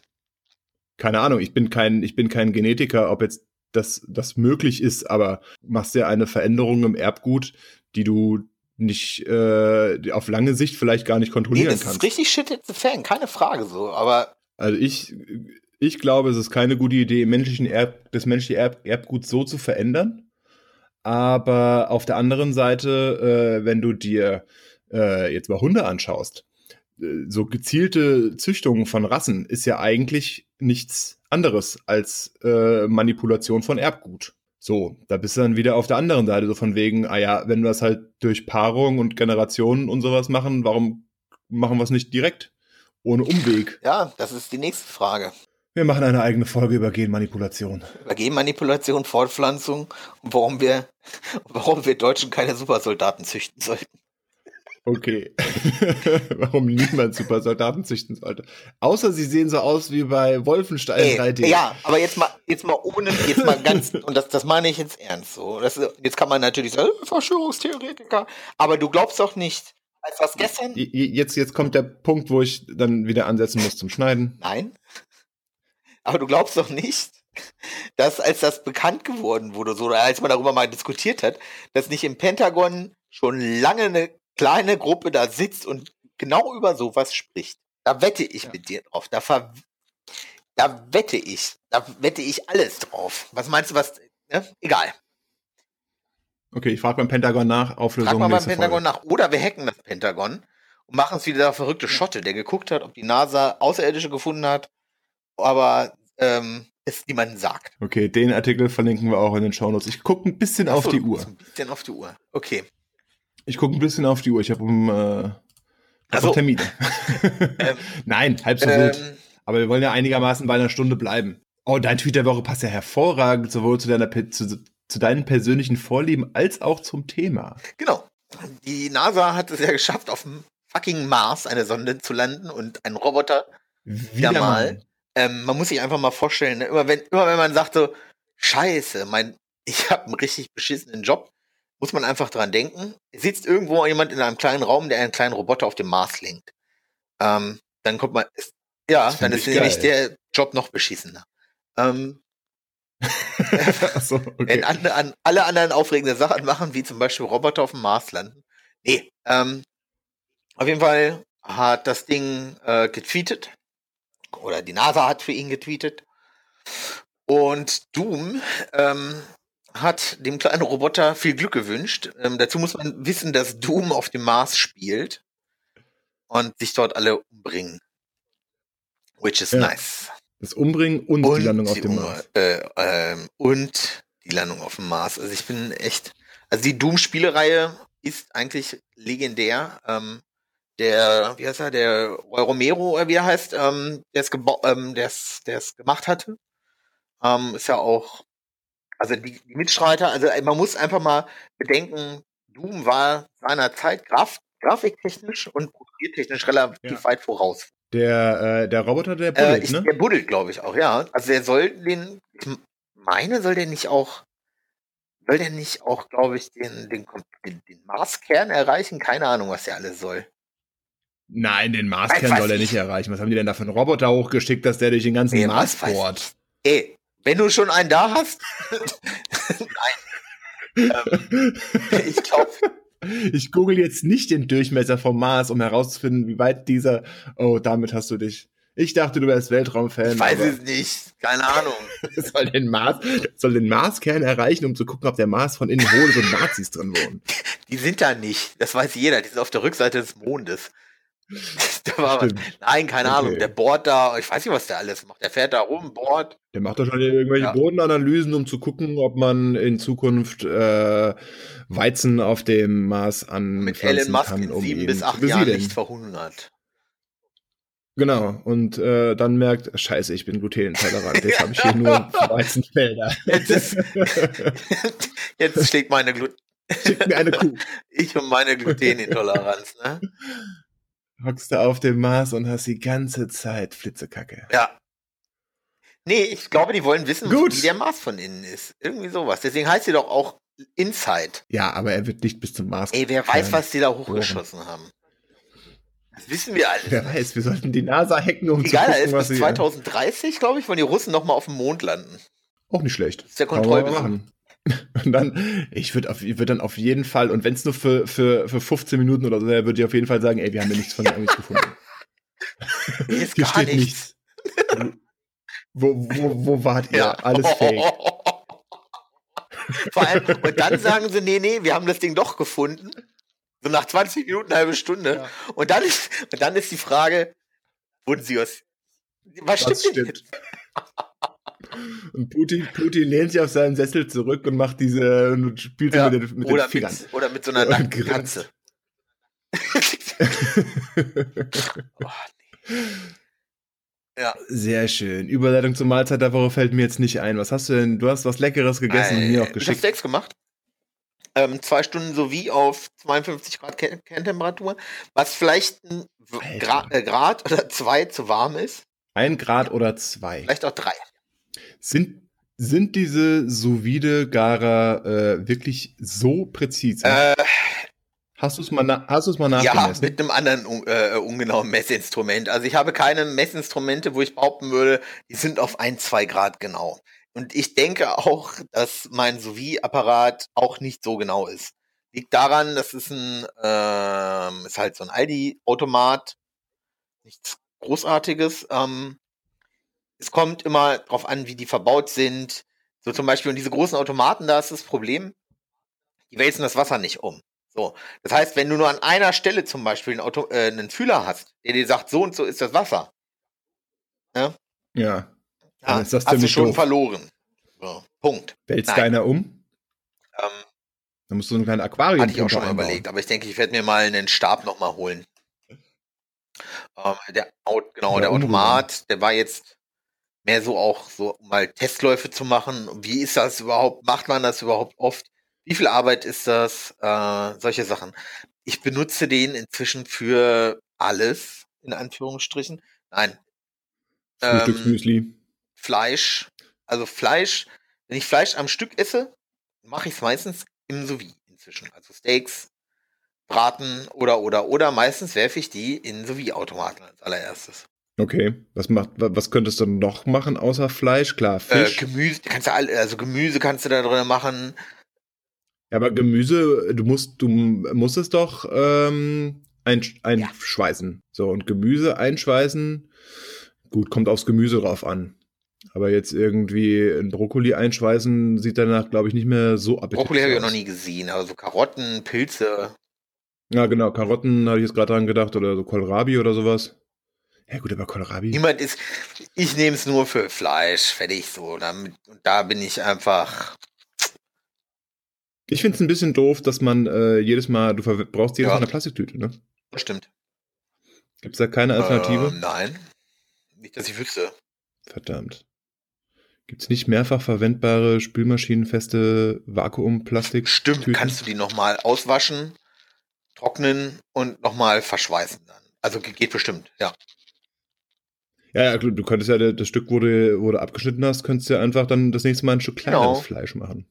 Keine Ahnung, ich bin kein, ich bin kein Genetiker, ob jetzt das, das möglich ist, aber machst ja eine Veränderung im Erbgut, die du nicht äh, auf lange Sicht vielleicht gar nicht kontrollieren nee, das kannst. Das ist richtig shit it's a fan, keine Frage so, aber also ich ich glaube, es ist keine gute Idee, menschlichen Erb, das menschliche Erb, Erbgut so zu verändern. Aber auf der anderen Seite, äh, wenn du dir äh, jetzt mal Hunde anschaust, äh, so gezielte Züchtung von Rassen ist ja eigentlich nichts anderes als äh, Manipulation von Erbgut. So, da bist du dann wieder auf der anderen Seite, so von wegen, ah ja, wenn wir es halt durch Paarung und Generationen und sowas machen, warum machen wir es nicht direkt? Ohne Umweg. Ja, das ist die nächste Frage. Wir machen eine eigene Folge über Genmanipulation. Über Genmanipulation, Fortpflanzung und warum wir, [laughs] warum wir Deutschen keine Supersoldaten züchten sollten. Okay. [laughs] Warum niemand Supersoldaten züchten sollte. Außer sie sehen so aus wie bei Wolfenstein Ey, 3D. Ja, aber jetzt mal, jetzt mal ohne, jetzt mal ganz, [laughs] und das, das meine ich jetzt ernst so. Das, jetzt kann man natürlich sagen, Verschwörungstheoretiker, aber du glaubst doch nicht, als was gestern. Jetzt, jetzt kommt der Punkt, wo ich dann wieder ansetzen muss zum Schneiden. Nein. Aber du glaubst doch nicht, dass als das bekannt geworden wurde, so, oder als man darüber mal diskutiert hat, dass nicht im Pentagon schon lange eine kleine Gruppe da sitzt und genau über sowas spricht. Da wette ich ja. mit dir drauf. Da, ver da wette ich. Da wette ich alles drauf. Was meinst du, was? Ne? Egal. Okay, ich frage beim Pentagon nach. Auflösung Frag mal beim Pentagon Folge. nach. Oder wir hacken das Pentagon und machen es wie der verrückte Schotte, der geguckt hat, ob die NASA Außerirdische gefunden hat, aber ähm, es niemandem sagt. Okay, den Artikel verlinken wir auch in den Shownotes. Ich gucke ein bisschen Achso, auf die Uhr. Ein bisschen auf die Uhr. Okay. Ich gucke ein bisschen auf die Uhr. Ich habe um äh, also, Termine. [laughs] ähm, [laughs] Nein, halb so ähm, wild. Aber wir wollen ja einigermaßen bei einer Stunde bleiben. Oh, dein Tweet der Woche passt ja hervorragend sowohl zu, deiner, zu, zu deinen persönlichen Vorlieben als auch zum Thema. Genau. Die NASA hat es ja geschafft, auf dem fucking Mars eine Sonde zu landen und ein Roboter wieder, wieder mal. Ähm, man muss sich einfach mal vorstellen, ne? immer, wenn, immer wenn man sagt so, scheiße, mein, [laughs] ich habe einen richtig beschissenen Job, muss man einfach dran denken. Sitzt irgendwo jemand in einem kleinen Raum, der einen kleinen Roboter auf dem Mars lenkt. Ähm, dann kommt man, ja, dann ist nämlich der Job noch beschissener. Ähm, [laughs] so, okay. Wenn an, an, alle anderen aufregende Sachen machen, wie zum Beispiel Roboter auf dem Mars landen. Nee, ähm, auf jeden Fall hat das Ding äh, getweetet. Oder die NASA hat für ihn getweetet. Und Doom ähm, hat dem kleinen Roboter viel Glück gewünscht. Ähm, dazu muss man wissen, dass Doom auf dem Mars spielt und sich dort alle umbringen. Which is ja. nice. Das Umbringen und, und die Landung auf dem Mars. Äh, äh, und die Landung auf dem Mars. Also ich bin echt. Also die Doom-Spielereihe ist eigentlich legendär. Ähm, der, wie heißt er, der Romero, wie er heißt, ähm, der es ähm, der's, der's gemacht hatte. Ähm, ist ja auch, also die, die Mitstreiter, also man muss einfach mal bedenken, Doom war seiner Zeit graf, grafiktechnisch und programmiertechnisch relativ ja. weit voraus. Der, äh, der Roboter, der buddelt, äh, ich, ne? Der buddelt, glaube ich, auch, ja. Also der soll den, ich meine, soll der nicht auch, soll der nicht auch, glaube ich, den, den, den, den Marskern erreichen? Keine Ahnung, was der alles soll. Nein, den Marskern soll er nicht erreichen. Was haben die denn da für einen Roboter hochgeschickt, dass der durch den ganzen nee, Mars bohrt? Ey, wenn du schon einen da hast. [laughs] Nein. [laughs] ähm, ich glaube, ich google jetzt nicht den Durchmesser vom Mars, um herauszufinden, wie weit dieser. Oh, damit hast du dich. Ich dachte, du wärst Weltraumfan. Ich weiß es nicht. Keine Ahnung. [laughs] soll den Mars, soll den Marskern erreichen, um zu gucken, ob der Mars von innen hohl ist und Nazis drin wohnen. Die sind da nicht. Das weiß jeder. Die sind auf der Rückseite des Mondes. [laughs] da war was. Nein, keine okay. Ahnung. Der bohrt da, ich weiß nicht, was der alles macht. Der fährt da rum, bohrt. Der macht da schon irgendwelche ja. Bodenanalysen, um zu gucken, ob man in Zukunft äh, Weizen auf dem Mars an Mit Elon Musk kann, um in sieben bis acht Jahren nicht verhungert. Genau, und äh, dann merkt, scheiße, ich bin glutenintolerant, jetzt [laughs] habe ich hier nur Weizenfelder. Jetzt, ist, [laughs] jetzt schlägt meine Gluten. Schickt mir eine Kuh. Ich und meine Glutenintoleranz, ne? Hockst du auf dem Mars und hast die ganze Zeit Flitzekacke. Ja. Nee, ich glaube, die wollen wissen, Gut. wie der Mars von innen ist. Irgendwie sowas. Deswegen heißt sie doch auch Inside. Ja, aber er wird nicht bis zum Mars. Ey, wer weiß, was die da hochgeschossen Bohren. haben. Das wissen wir alle. Wer weiß, wir sollten die NASA hacken, um Egal, zu gucken, ist, bis 2030, glaube ich, wollen die Russen nochmal auf dem Mond landen. Auch nicht schlecht. Das ist der Kontrollbesuch. [laughs] Und dann, ich würde würd dann auf jeden Fall, und wenn es nur für, für, für 15 Minuten oder so wäre, würde ich auf jeden Fall sagen, ey, wir haben ja nichts von der Amis [laughs] gefunden. Hier ist [laughs] Hier gar steht nichts. nichts. Wo, wo, wo wart ihr? Ja. Alles fake. Vor allem, und dann sagen sie, nee, nee, wir haben das Ding doch gefunden. So nach 20 Minuten, eine halbe Stunde. Ja. Und, dann ist, und dann ist die Frage, wurden sie aus. Was stimmt, stimmt. Und Putin, Putin lehnt sich auf seinen Sessel zurück und macht diese und spielt ja. mit, den, mit oder den Fingern. Mit, oder mit so einer [laughs] nackten Katze. [laughs] oh, nee. Ja. Sehr schön. Überleitung zur Mahlzeit der Woche fällt mir jetzt nicht ein. Was hast du denn? Du hast was Leckeres gegessen äh, und mir auch geschickt. Ich habe Steaks gemacht. Ähm, zwei Stunden sowie auf 52 Grad Kerntemperatur, was vielleicht ein Gra äh, Grad oder zwei zu warm ist. Ein Grad oder zwei. Vielleicht auch drei. Sind, sind diese sous Gara äh, wirklich so präzise? Äh, hast du es mal, hast du's mal nachgemessen? Ja, mit einem anderen äh, ungenauen Messinstrument. Also ich habe keine Messinstrumente, wo ich behaupten würde, die sind auf ein, zwei Grad genau. Und ich denke auch, dass mein sous apparat auch nicht so genau ist. Liegt daran, das ist ein, ähm, ist halt so ein Aldi-Automat. Nichts Großartiges. Ähm, es kommt immer drauf an, wie die verbaut sind. So zum Beispiel, und diese großen Automaten, da ist das Problem, die wälzen das Wasser nicht um. So. Das heißt, wenn du nur an einer Stelle zum Beispiel einen, Auto, äh, einen Fühler hast, der dir sagt, so und so ist das Wasser. Ja. Ja. ja ist das hast du schon doof. verloren. So. Punkt. Wälzt keiner um? Ähm, da musst du so ein kleines Aquarium Hatte ich auch schon mal überlegt, aber ich denke, ich werde mir mal einen Stab nochmal holen. Ähm, der, genau, der Automat, der war jetzt mehr so auch so mal Testläufe zu machen. Wie ist das überhaupt? Macht man das überhaupt oft? Wie viel Arbeit ist das? Äh, solche Sachen. Ich benutze den inzwischen für alles, in Anführungsstrichen. Nein. Frühstücksmüsli. Ähm, Fleisch. Also Fleisch, wenn ich Fleisch am Stück esse, mache ich es meistens im sous inzwischen. Also Steaks, Braten oder oder oder meistens werfe ich die in sous automaten als allererstes. Okay, was macht, was könntest du noch machen außer Fleisch? Klar, äh, Fisch. Äh, Gemüse, kannst du all, also Gemüse kannst du da drin machen. Ja, aber Gemüse, du musst, du musst es doch ähm, einschweißen. Ja. So, und Gemüse einschweißen, gut, kommt aufs Gemüse drauf an. Aber jetzt irgendwie ein Brokkoli einschweißen sieht danach, glaube ich, nicht mehr so appetitlich Brokkoli habe ich noch nie gesehen. Also Karotten, Pilze. Ja, genau. Karotten habe ich jetzt gerade dran gedacht. Oder so Kohlrabi oder sowas. Ja gut, aber Kohlrabi. Niemand ist, ich nehme es nur für Fleisch, fertig so. Damit, und da bin ich einfach. Ich finde es ein bisschen doof, dass man äh, jedes Mal, du brauchst jedes ja. Mal eine Plastiktüte, ne? Stimmt. Gibt es da keine Alternative? Äh, nein. Nicht, dass ich wüsste. Verdammt. Gibt es nicht mehrfach verwendbare, spülmaschinenfeste Vakuumplastik? Stimmt, kannst du die nochmal auswaschen, trocknen und nochmal verschweißen dann. Also geht bestimmt, ja. Ja, ja, du könntest ja das Stück, wo du, wo du abgeschnitten hast, könntest ja einfach dann das nächste Mal ein Stück kleineres genau. Fleisch machen.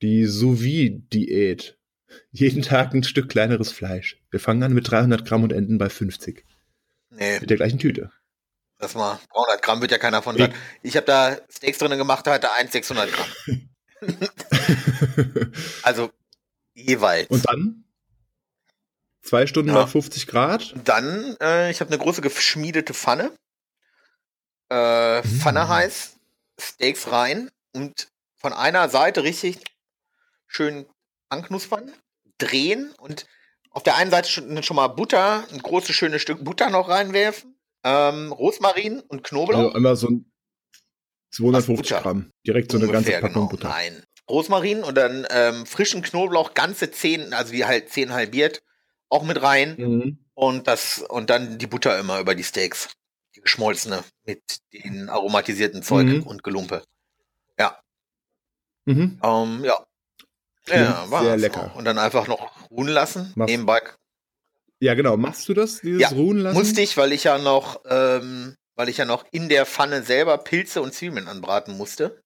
Die Sous-Vide-Diät. Jeden Tag ein Stück kleineres Fleisch. Wir fangen an mit 300 Gramm und enden bei 50. Nee. Mit der gleichen Tüte. Das mal 300 Gramm wird ja keiner von sagen. Ich habe da Steaks drin gemacht, da hatte 1 600 Gramm. [laughs] also jeweils. Und dann? Zwei Stunden ja. bei 50 Grad? Dann, äh, ich habe eine große geschmiedete Pfanne. Äh, Pfanne mm. heiß, Steaks rein und von einer Seite richtig schön anknuspern, drehen und auf der einen Seite schon, schon mal Butter, ein großes schönes Stück Butter noch reinwerfen, ähm, Rosmarin und Knoblauch. Also einmal so ein 250 Gramm, direkt so eine Ungefähr, ganze Packung genau, Butter. Nein. Rosmarin und dann ähm, frischen Knoblauch, ganze zehn, also wie halt zehn halbiert, auch mit rein. Mhm. Und das, und dann die Butter immer über die Steaks. Geschmolzene mit den aromatisierten Zeug mhm. und Gelumpe. Ja. Mhm. Ähm, ja. ja, war sehr lecker. Und dann einfach noch ruhen lassen, Machst nebenbei. Ja, genau. Machst du das, dieses ja, ruhen lassen? Musste ich, weil ich ja noch, ähm, weil ich ja noch in der Pfanne selber Pilze und Zwiebeln anbraten musste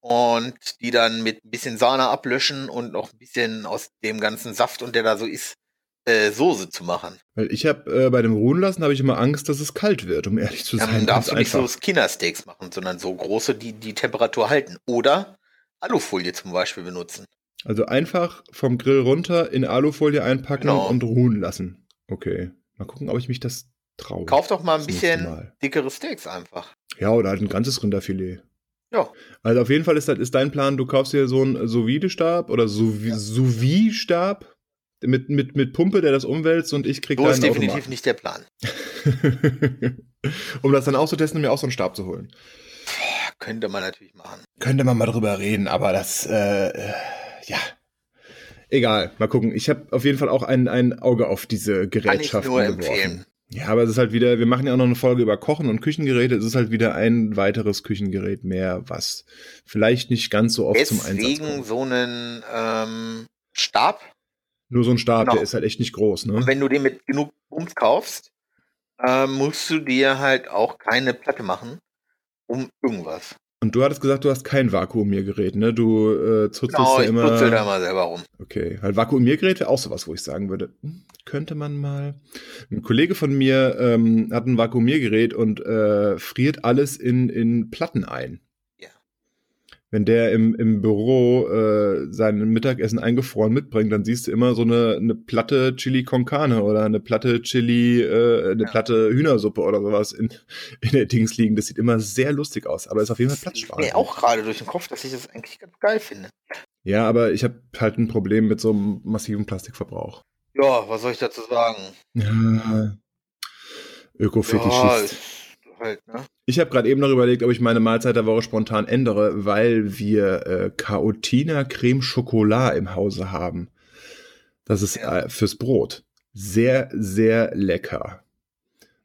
und die dann mit ein bisschen Sahne ablöschen und noch ein bisschen aus dem ganzen Saft und der da so ist, äh, Soße zu machen. Weil ich habe äh, bei dem Ruhen lassen habe ich immer Angst, dass es kalt wird, um ehrlich zu sein. Dann darfst du nicht einfach. so Skinnersteaks machen, sondern so große, die die Temperatur halten. Oder Alufolie zum Beispiel benutzen. Also einfach vom Grill runter in Alufolie einpacken genau. und ruhen lassen. Okay. Mal gucken, ob ich mich das traue. Kauf doch mal ein bisschen dickere Steaks einfach. Ja, oder halt ein ganzes Rinderfilet. Ja. Also auf jeden Fall ist, ist dein Plan, du kaufst dir so einen Sous-Vide-Stab oder Sous-Vide-Stab mit, mit, mit Pumpe, der das umwälzt und ich krieg so ist definitiv Automat. nicht der Plan. [laughs] um das dann auszutesten, mir auch so einen Stab zu holen. könnte man natürlich machen. Könnte man mal drüber reden, aber das, äh, ja. Egal, mal gucken. Ich habe auf jeden Fall auch ein, ein Auge auf diese Gerätschaften Kann ich nur geworfen. empfehlen. Ja, aber es ist halt wieder, wir machen ja auch noch eine Folge über Kochen und Küchengeräte. Es ist halt wieder ein weiteres Küchengerät mehr, was vielleicht nicht ganz so oft Deswegen zum Einsatz kommt. Deswegen so einen ähm, Stab. Nur so ein Stab, genau. der ist halt echt nicht groß, ne? Und wenn du den mit genug Bums kaufst, äh, musst du dir halt auch keine Platte machen um irgendwas. Und du hattest gesagt, du hast kein Vakuumiergerät, ne? Du äh, zuzelst genau, ja immer. Ich putzel da mal selber rum. Okay, halt Vakuumiergerät wäre auch sowas, wo ich sagen würde, hm, könnte man mal. Ein Kollege von mir ähm, hat ein Vakuumiergerät und äh, friert alles in, in Platten ein wenn der im, im Büro äh, sein Mittagessen eingefroren mitbringt, dann siehst du immer so eine, eine Platte Chili con Carne oder eine Platte Chili, äh, eine ja. Platte Hühnersuppe oder sowas in, in der Dings liegen. Das sieht immer sehr lustig aus, aber ist auf jeden Fall Platzsparend. Mir auch gerade durch den Kopf, dass ich das eigentlich ganz geil finde. Ja, aber ich habe halt ein Problem mit so einem massiven Plastikverbrauch. Ja, was soll ich dazu sagen? Ja, Öko-Fetischist. Ja, halt, ne? Ich habe gerade eben noch überlegt, ob ich meine Mahlzeit der Woche spontan ändere, weil wir äh, Caotina Creme Chocolat im Hause haben. Das ist ja. äh, fürs Brot. Sehr, sehr lecker.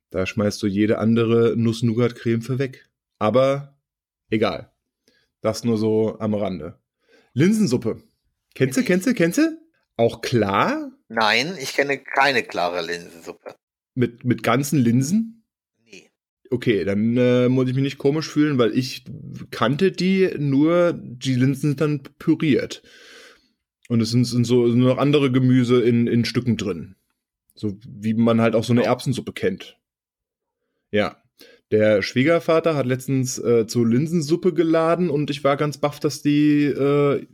Da schmeißt du jede andere Nuss-Nougat-Creme für weg. Aber egal. Das nur so am Rande. Linsensuppe. Kennst du, kennst du, kennst du? Auch klar? Nein, ich kenne keine klare Linsensuppe. Mit, mit ganzen Linsen? Okay, dann äh, muss ich mich nicht komisch fühlen, weil ich kannte die, nur die Linsen sind dann püriert. Und es sind, sind so sind noch andere Gemüse in, in Stücken drin. So wie man halt auch so eine Erbsensuppe kennt. Ja. Der Schwiegervater hat letztens äh, zur Linsensuppe geladen und ich war ganz baff, dass die äh,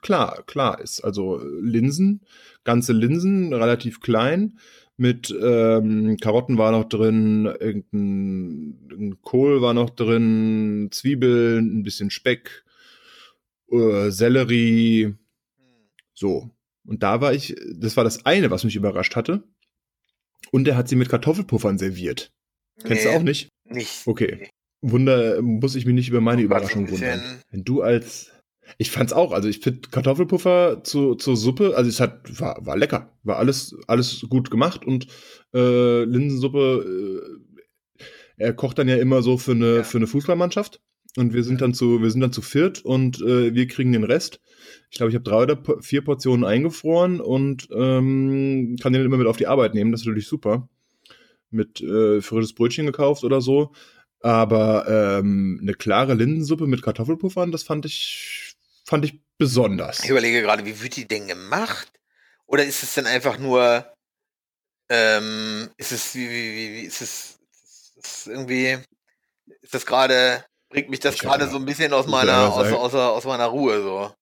klar, klar ist. Also Linsen, ganze Linsen, relativ klein. Mit ähm, Karotten war noch drin, irgendein, irgendein Kohl war noch drin, Zwiebeln, ein bisschen Speck, äh, Sellerie, so. Und da war ich, das war das eine, was mich überrascht hatte. Und er hat sie mit Kartoffelpuffern serviert. Kennst du auch nicht? Nicht. Okay. Wunder, muss ich mich nicht über meine Überraschung wundern. Wenn du als. Ich fand's auch, also ich finde Kartoffelpuffer zu, zur Suppe, also es hat, war, war lecker. War alles, alles gut gemacht und äh, Linsensuppe, äh, er kocht dann ja immer so für eine, Ja. für eine Fußballmannschaft. Und wir sind dann zu, wir sind dann zu viert und äh, wir kriegen den Rest. Ich glaube, ich habe drei oder vier Portionen eingefroren und ähm, kann den immer mit auf die Arbeit nehmen. Das ist natürlich super. Mit äh, frisches Brötchen gekauft oder so. Aber ähm, eine klare Linsensuppe mit Kartoffelpuffern, das fand ich, fand ich besonders. Ich überlege gerade, wie wird die denn gemacht? Oder ist es denn einfach nur, ähm, ist es, wie, wie, wie, wie ist es, ist es irgendwie, ist das gerade, bringt mich das gerade so ein bisschen aus meiner, aus, aus, aus meiner Ruhe, so.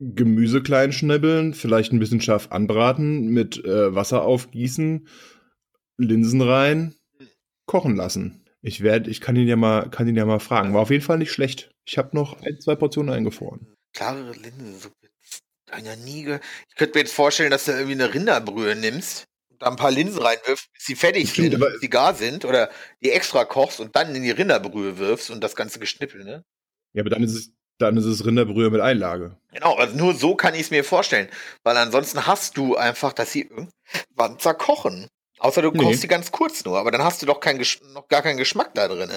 Gemüse klein schnibbeln, vielleicht ein bisschen scharf anbraten, mit äh, Wasser aufgießen, Linsen rein, kochen lassen. Ich werde, ich kann ihn ja mal, kann ihn ja mal fragen. War auf jeden Fall nicht schlecht. Ich habe noch ein, zwei Portionen eingefroren. Klare Linsensuppe. Nie Ich könnte mir jetzt vorstellen, dass du irgendwie eine Rinderbrühe nimmst, da ein paar Linsen reinwirfst, bis sie fertig sind, aber- bis sie gar sind, oder die extra kochst und dann in die Rinderbrühe wirfst und das ganze geschnippelt, ne? Ja, aber dann ist es, dann ist es Rinderbrühe mit Einlage. Genau, also nur so kann ich es mir vorstellen. Weil ansonsten hast du einfach, dass sie irgendwann zerkochen. Außer du Nee. kochst sie ganz kurz nur, aber dann hast du doch kein Gesch noch gar keinen Geschmack da drin.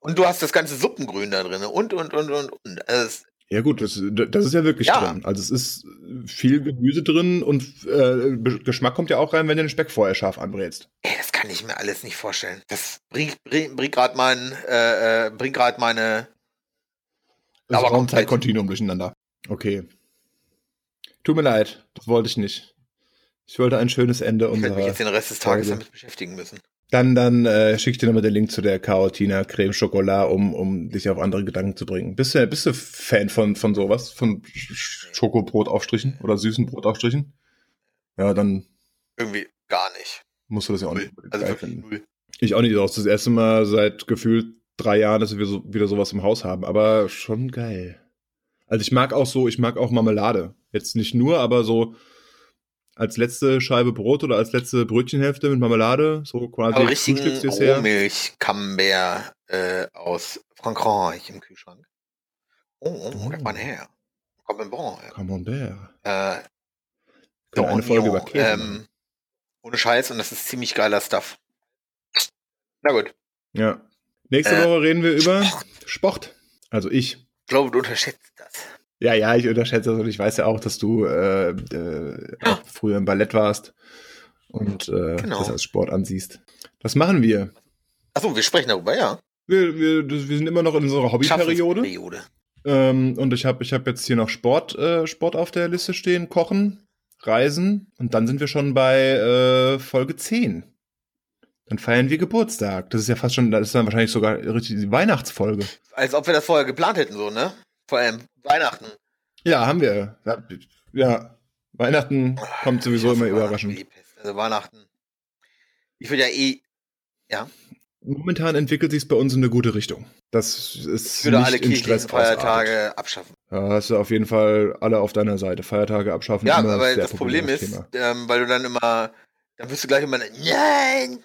Und du hast das ganze Suppengrün da drin. Und, und, und, und, und. Also Ja gut, das, das ist ja wirklich Ja. drin. Also es ist viel Gemüse drin und äh, Geschmack kommt ja auch rein, wenn du den Speck vorher scharf anbrätst. ey, das kann ich mir alles nicht vorstellen. Das bringt, bringt, bringt gerade mein, äh, äh, bringt gerade meine. Das. Raumzeitkontinuum durcheinander. Okay. Tut mir leid, das wollte ich nicht. Ich wollte ein schönes Ende Ich werde mich unserer. jetzt den Rest des Tages Folge. damit beschäftigen müssen. Dann, dann äh, schicke ich dir nochmal den Link zu der Carotina Creme Chocolat, um, um dich auf andere Gedanken zu bringen. Bist du, bist du Fan von, von sowas? Von Sch- Schokobrotaufstrichen oder süßen Brotaufstrichen? Ja, dann Irgendwie gar nicht. musst du das ja auch nicht Also geil finden. null. Ich auch nicht. Das ist das erste Mal seit gefühlt drei Jahren, dass wir so, wieder sowas im Haus haben. Aber schon geil. Also ich mag auch so, ich mag auch Marmelade. Jetzt nicht nur, aber so als letzte Scheibe Brot oder als letzte Brötchenhälfte mit Marmelade, so quasi Frühstücksdessert. Rohmilch Camembert äh, aus Frankreich im Kühlschrank. Oh, oh, Oh. war her. Camembert. Camembert. Äh, eine Folge über ähm, ohne Scheiß und das ist ziemlich geiler Stuff. Na gut. Ja. Nächste Äh, Woche reden wir über Sport. Also ich. Ich glaube, du unterschätzt das. Ja, ja, ich unterschätze das und ich weiß ja auch, dass du äh, äh, auch früher im Ballett warst und äh, Genau. das als Sport ansiehst. Das machen wir. Achso, wir sprechen darüber, ja. Wir, wir, wir sind immer noch in unserer Hobbyperiode. Ähm, und ich habe ich hab jetzt hier noch Sport, äh, Sport auf der Liste stehen, Kochen, Reisen. Und dann sind wir schon bei äh, Folge 10. Dann feiern wir Geburtstag. Das ist ja fast schon, das ist dann wahrscheinlich sogar richtig die Weihnachtsfolge. Als ob wir das vorher geplant hätten, so, ne? Vor allem Weihnachten. Ja, haben wir. Ja, Ja, Weihnachten kommt sowieso immer überraschend. Pest. Also Weihnachten. Ich würde ja eh, Momentan entwickelt sich bei uns in eine gute Richtung. Das ist ich würde nicht alle in Stress Feiertage ausartet. abschaffen. Da hast du auf jeden Fall alle auf deiner Seite. Feiertage abschaffen. Ja, aber das Problem ist, ähm, weil du dann immer, dann wirst du gleich immer, nein,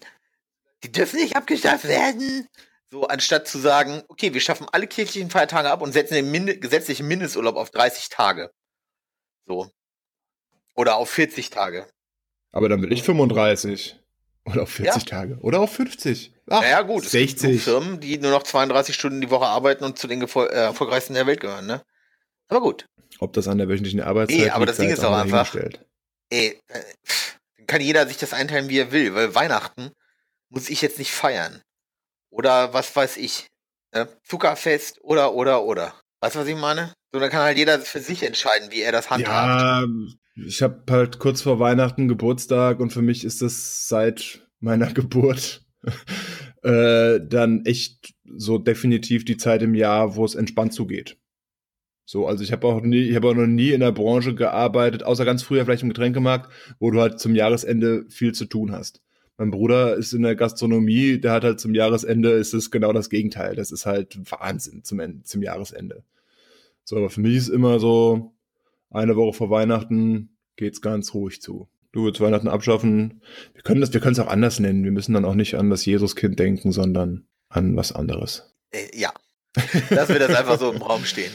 die dürfen nicht abgeschafft werden. So, anstatt zu sagen, okay, wir schaffen alle kirchlichen Feiertage ab und setzen den Minde gesetzlichen Mindesturlaub auf 30 Tage. So. Oder auf 40 Tage. Aber dann will ich 35. Oder auf 40 ja. Tage. Oder auf 50. Ach, naja, gut. 60. Es gibt Firmen, die nur noch 32 Stunden die Woche arbeiten und zu den äh, erfolgreichsten der Welt gehören, ne? Aber gut. Ob das an der wöchentlichen Arbeitszeit Nee, aber das Ding ist auch einfach. Ey, äh, kann jeder sich das einteilen, wie er will, weil Weihnachten muss ich jetzt nicht feiern. Oder was weiß ich. Ne? Zuckerfest oder, oder, oder. Weißt du, was ich meine? So, dann kann halt jeder für sich entscheiden, wie er das handhabt. Ja, ich habe halt kurz vor Weihnachten Geburtstag und für mich ist das seit meiner [laughs] Geburt äh, dann echt so definitiv die Zeit im Jahr, wo es entspannt zugeht. So, also ich habe auch nie, ich habe auch noch nie in der Branche gearbeitet, außer ganz früher vielleicht im Getränkemarkt, wo du halt zum Jahresende viel zu tun hast. Mein Bruder ist in der Gastronomie, der hat halt zum Jahresende ist es genau das Gegenteil. Das ist halt Wahnsinn zum, Ende, zum Jahresende. So, aber für mich ist immer so, eine Woche vor Weihnachten geht's ganz ruhig zu. Du willst Weihnachten abschaffen. Wir können das, wir können es auch anders nennen. Wir müssen dann auch nicht an das Jesuskind denken, sondern an was anderes. Äh, ja. Lassen wir das einfach so im Raum stehen.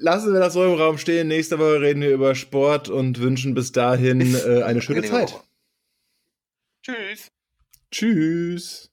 Lassen wir das so im Raum stehen. Nächste Woche reden wir über Sport und wünschen bis dahin äh, eine schöne Zeit. Tschüss. Tschüss.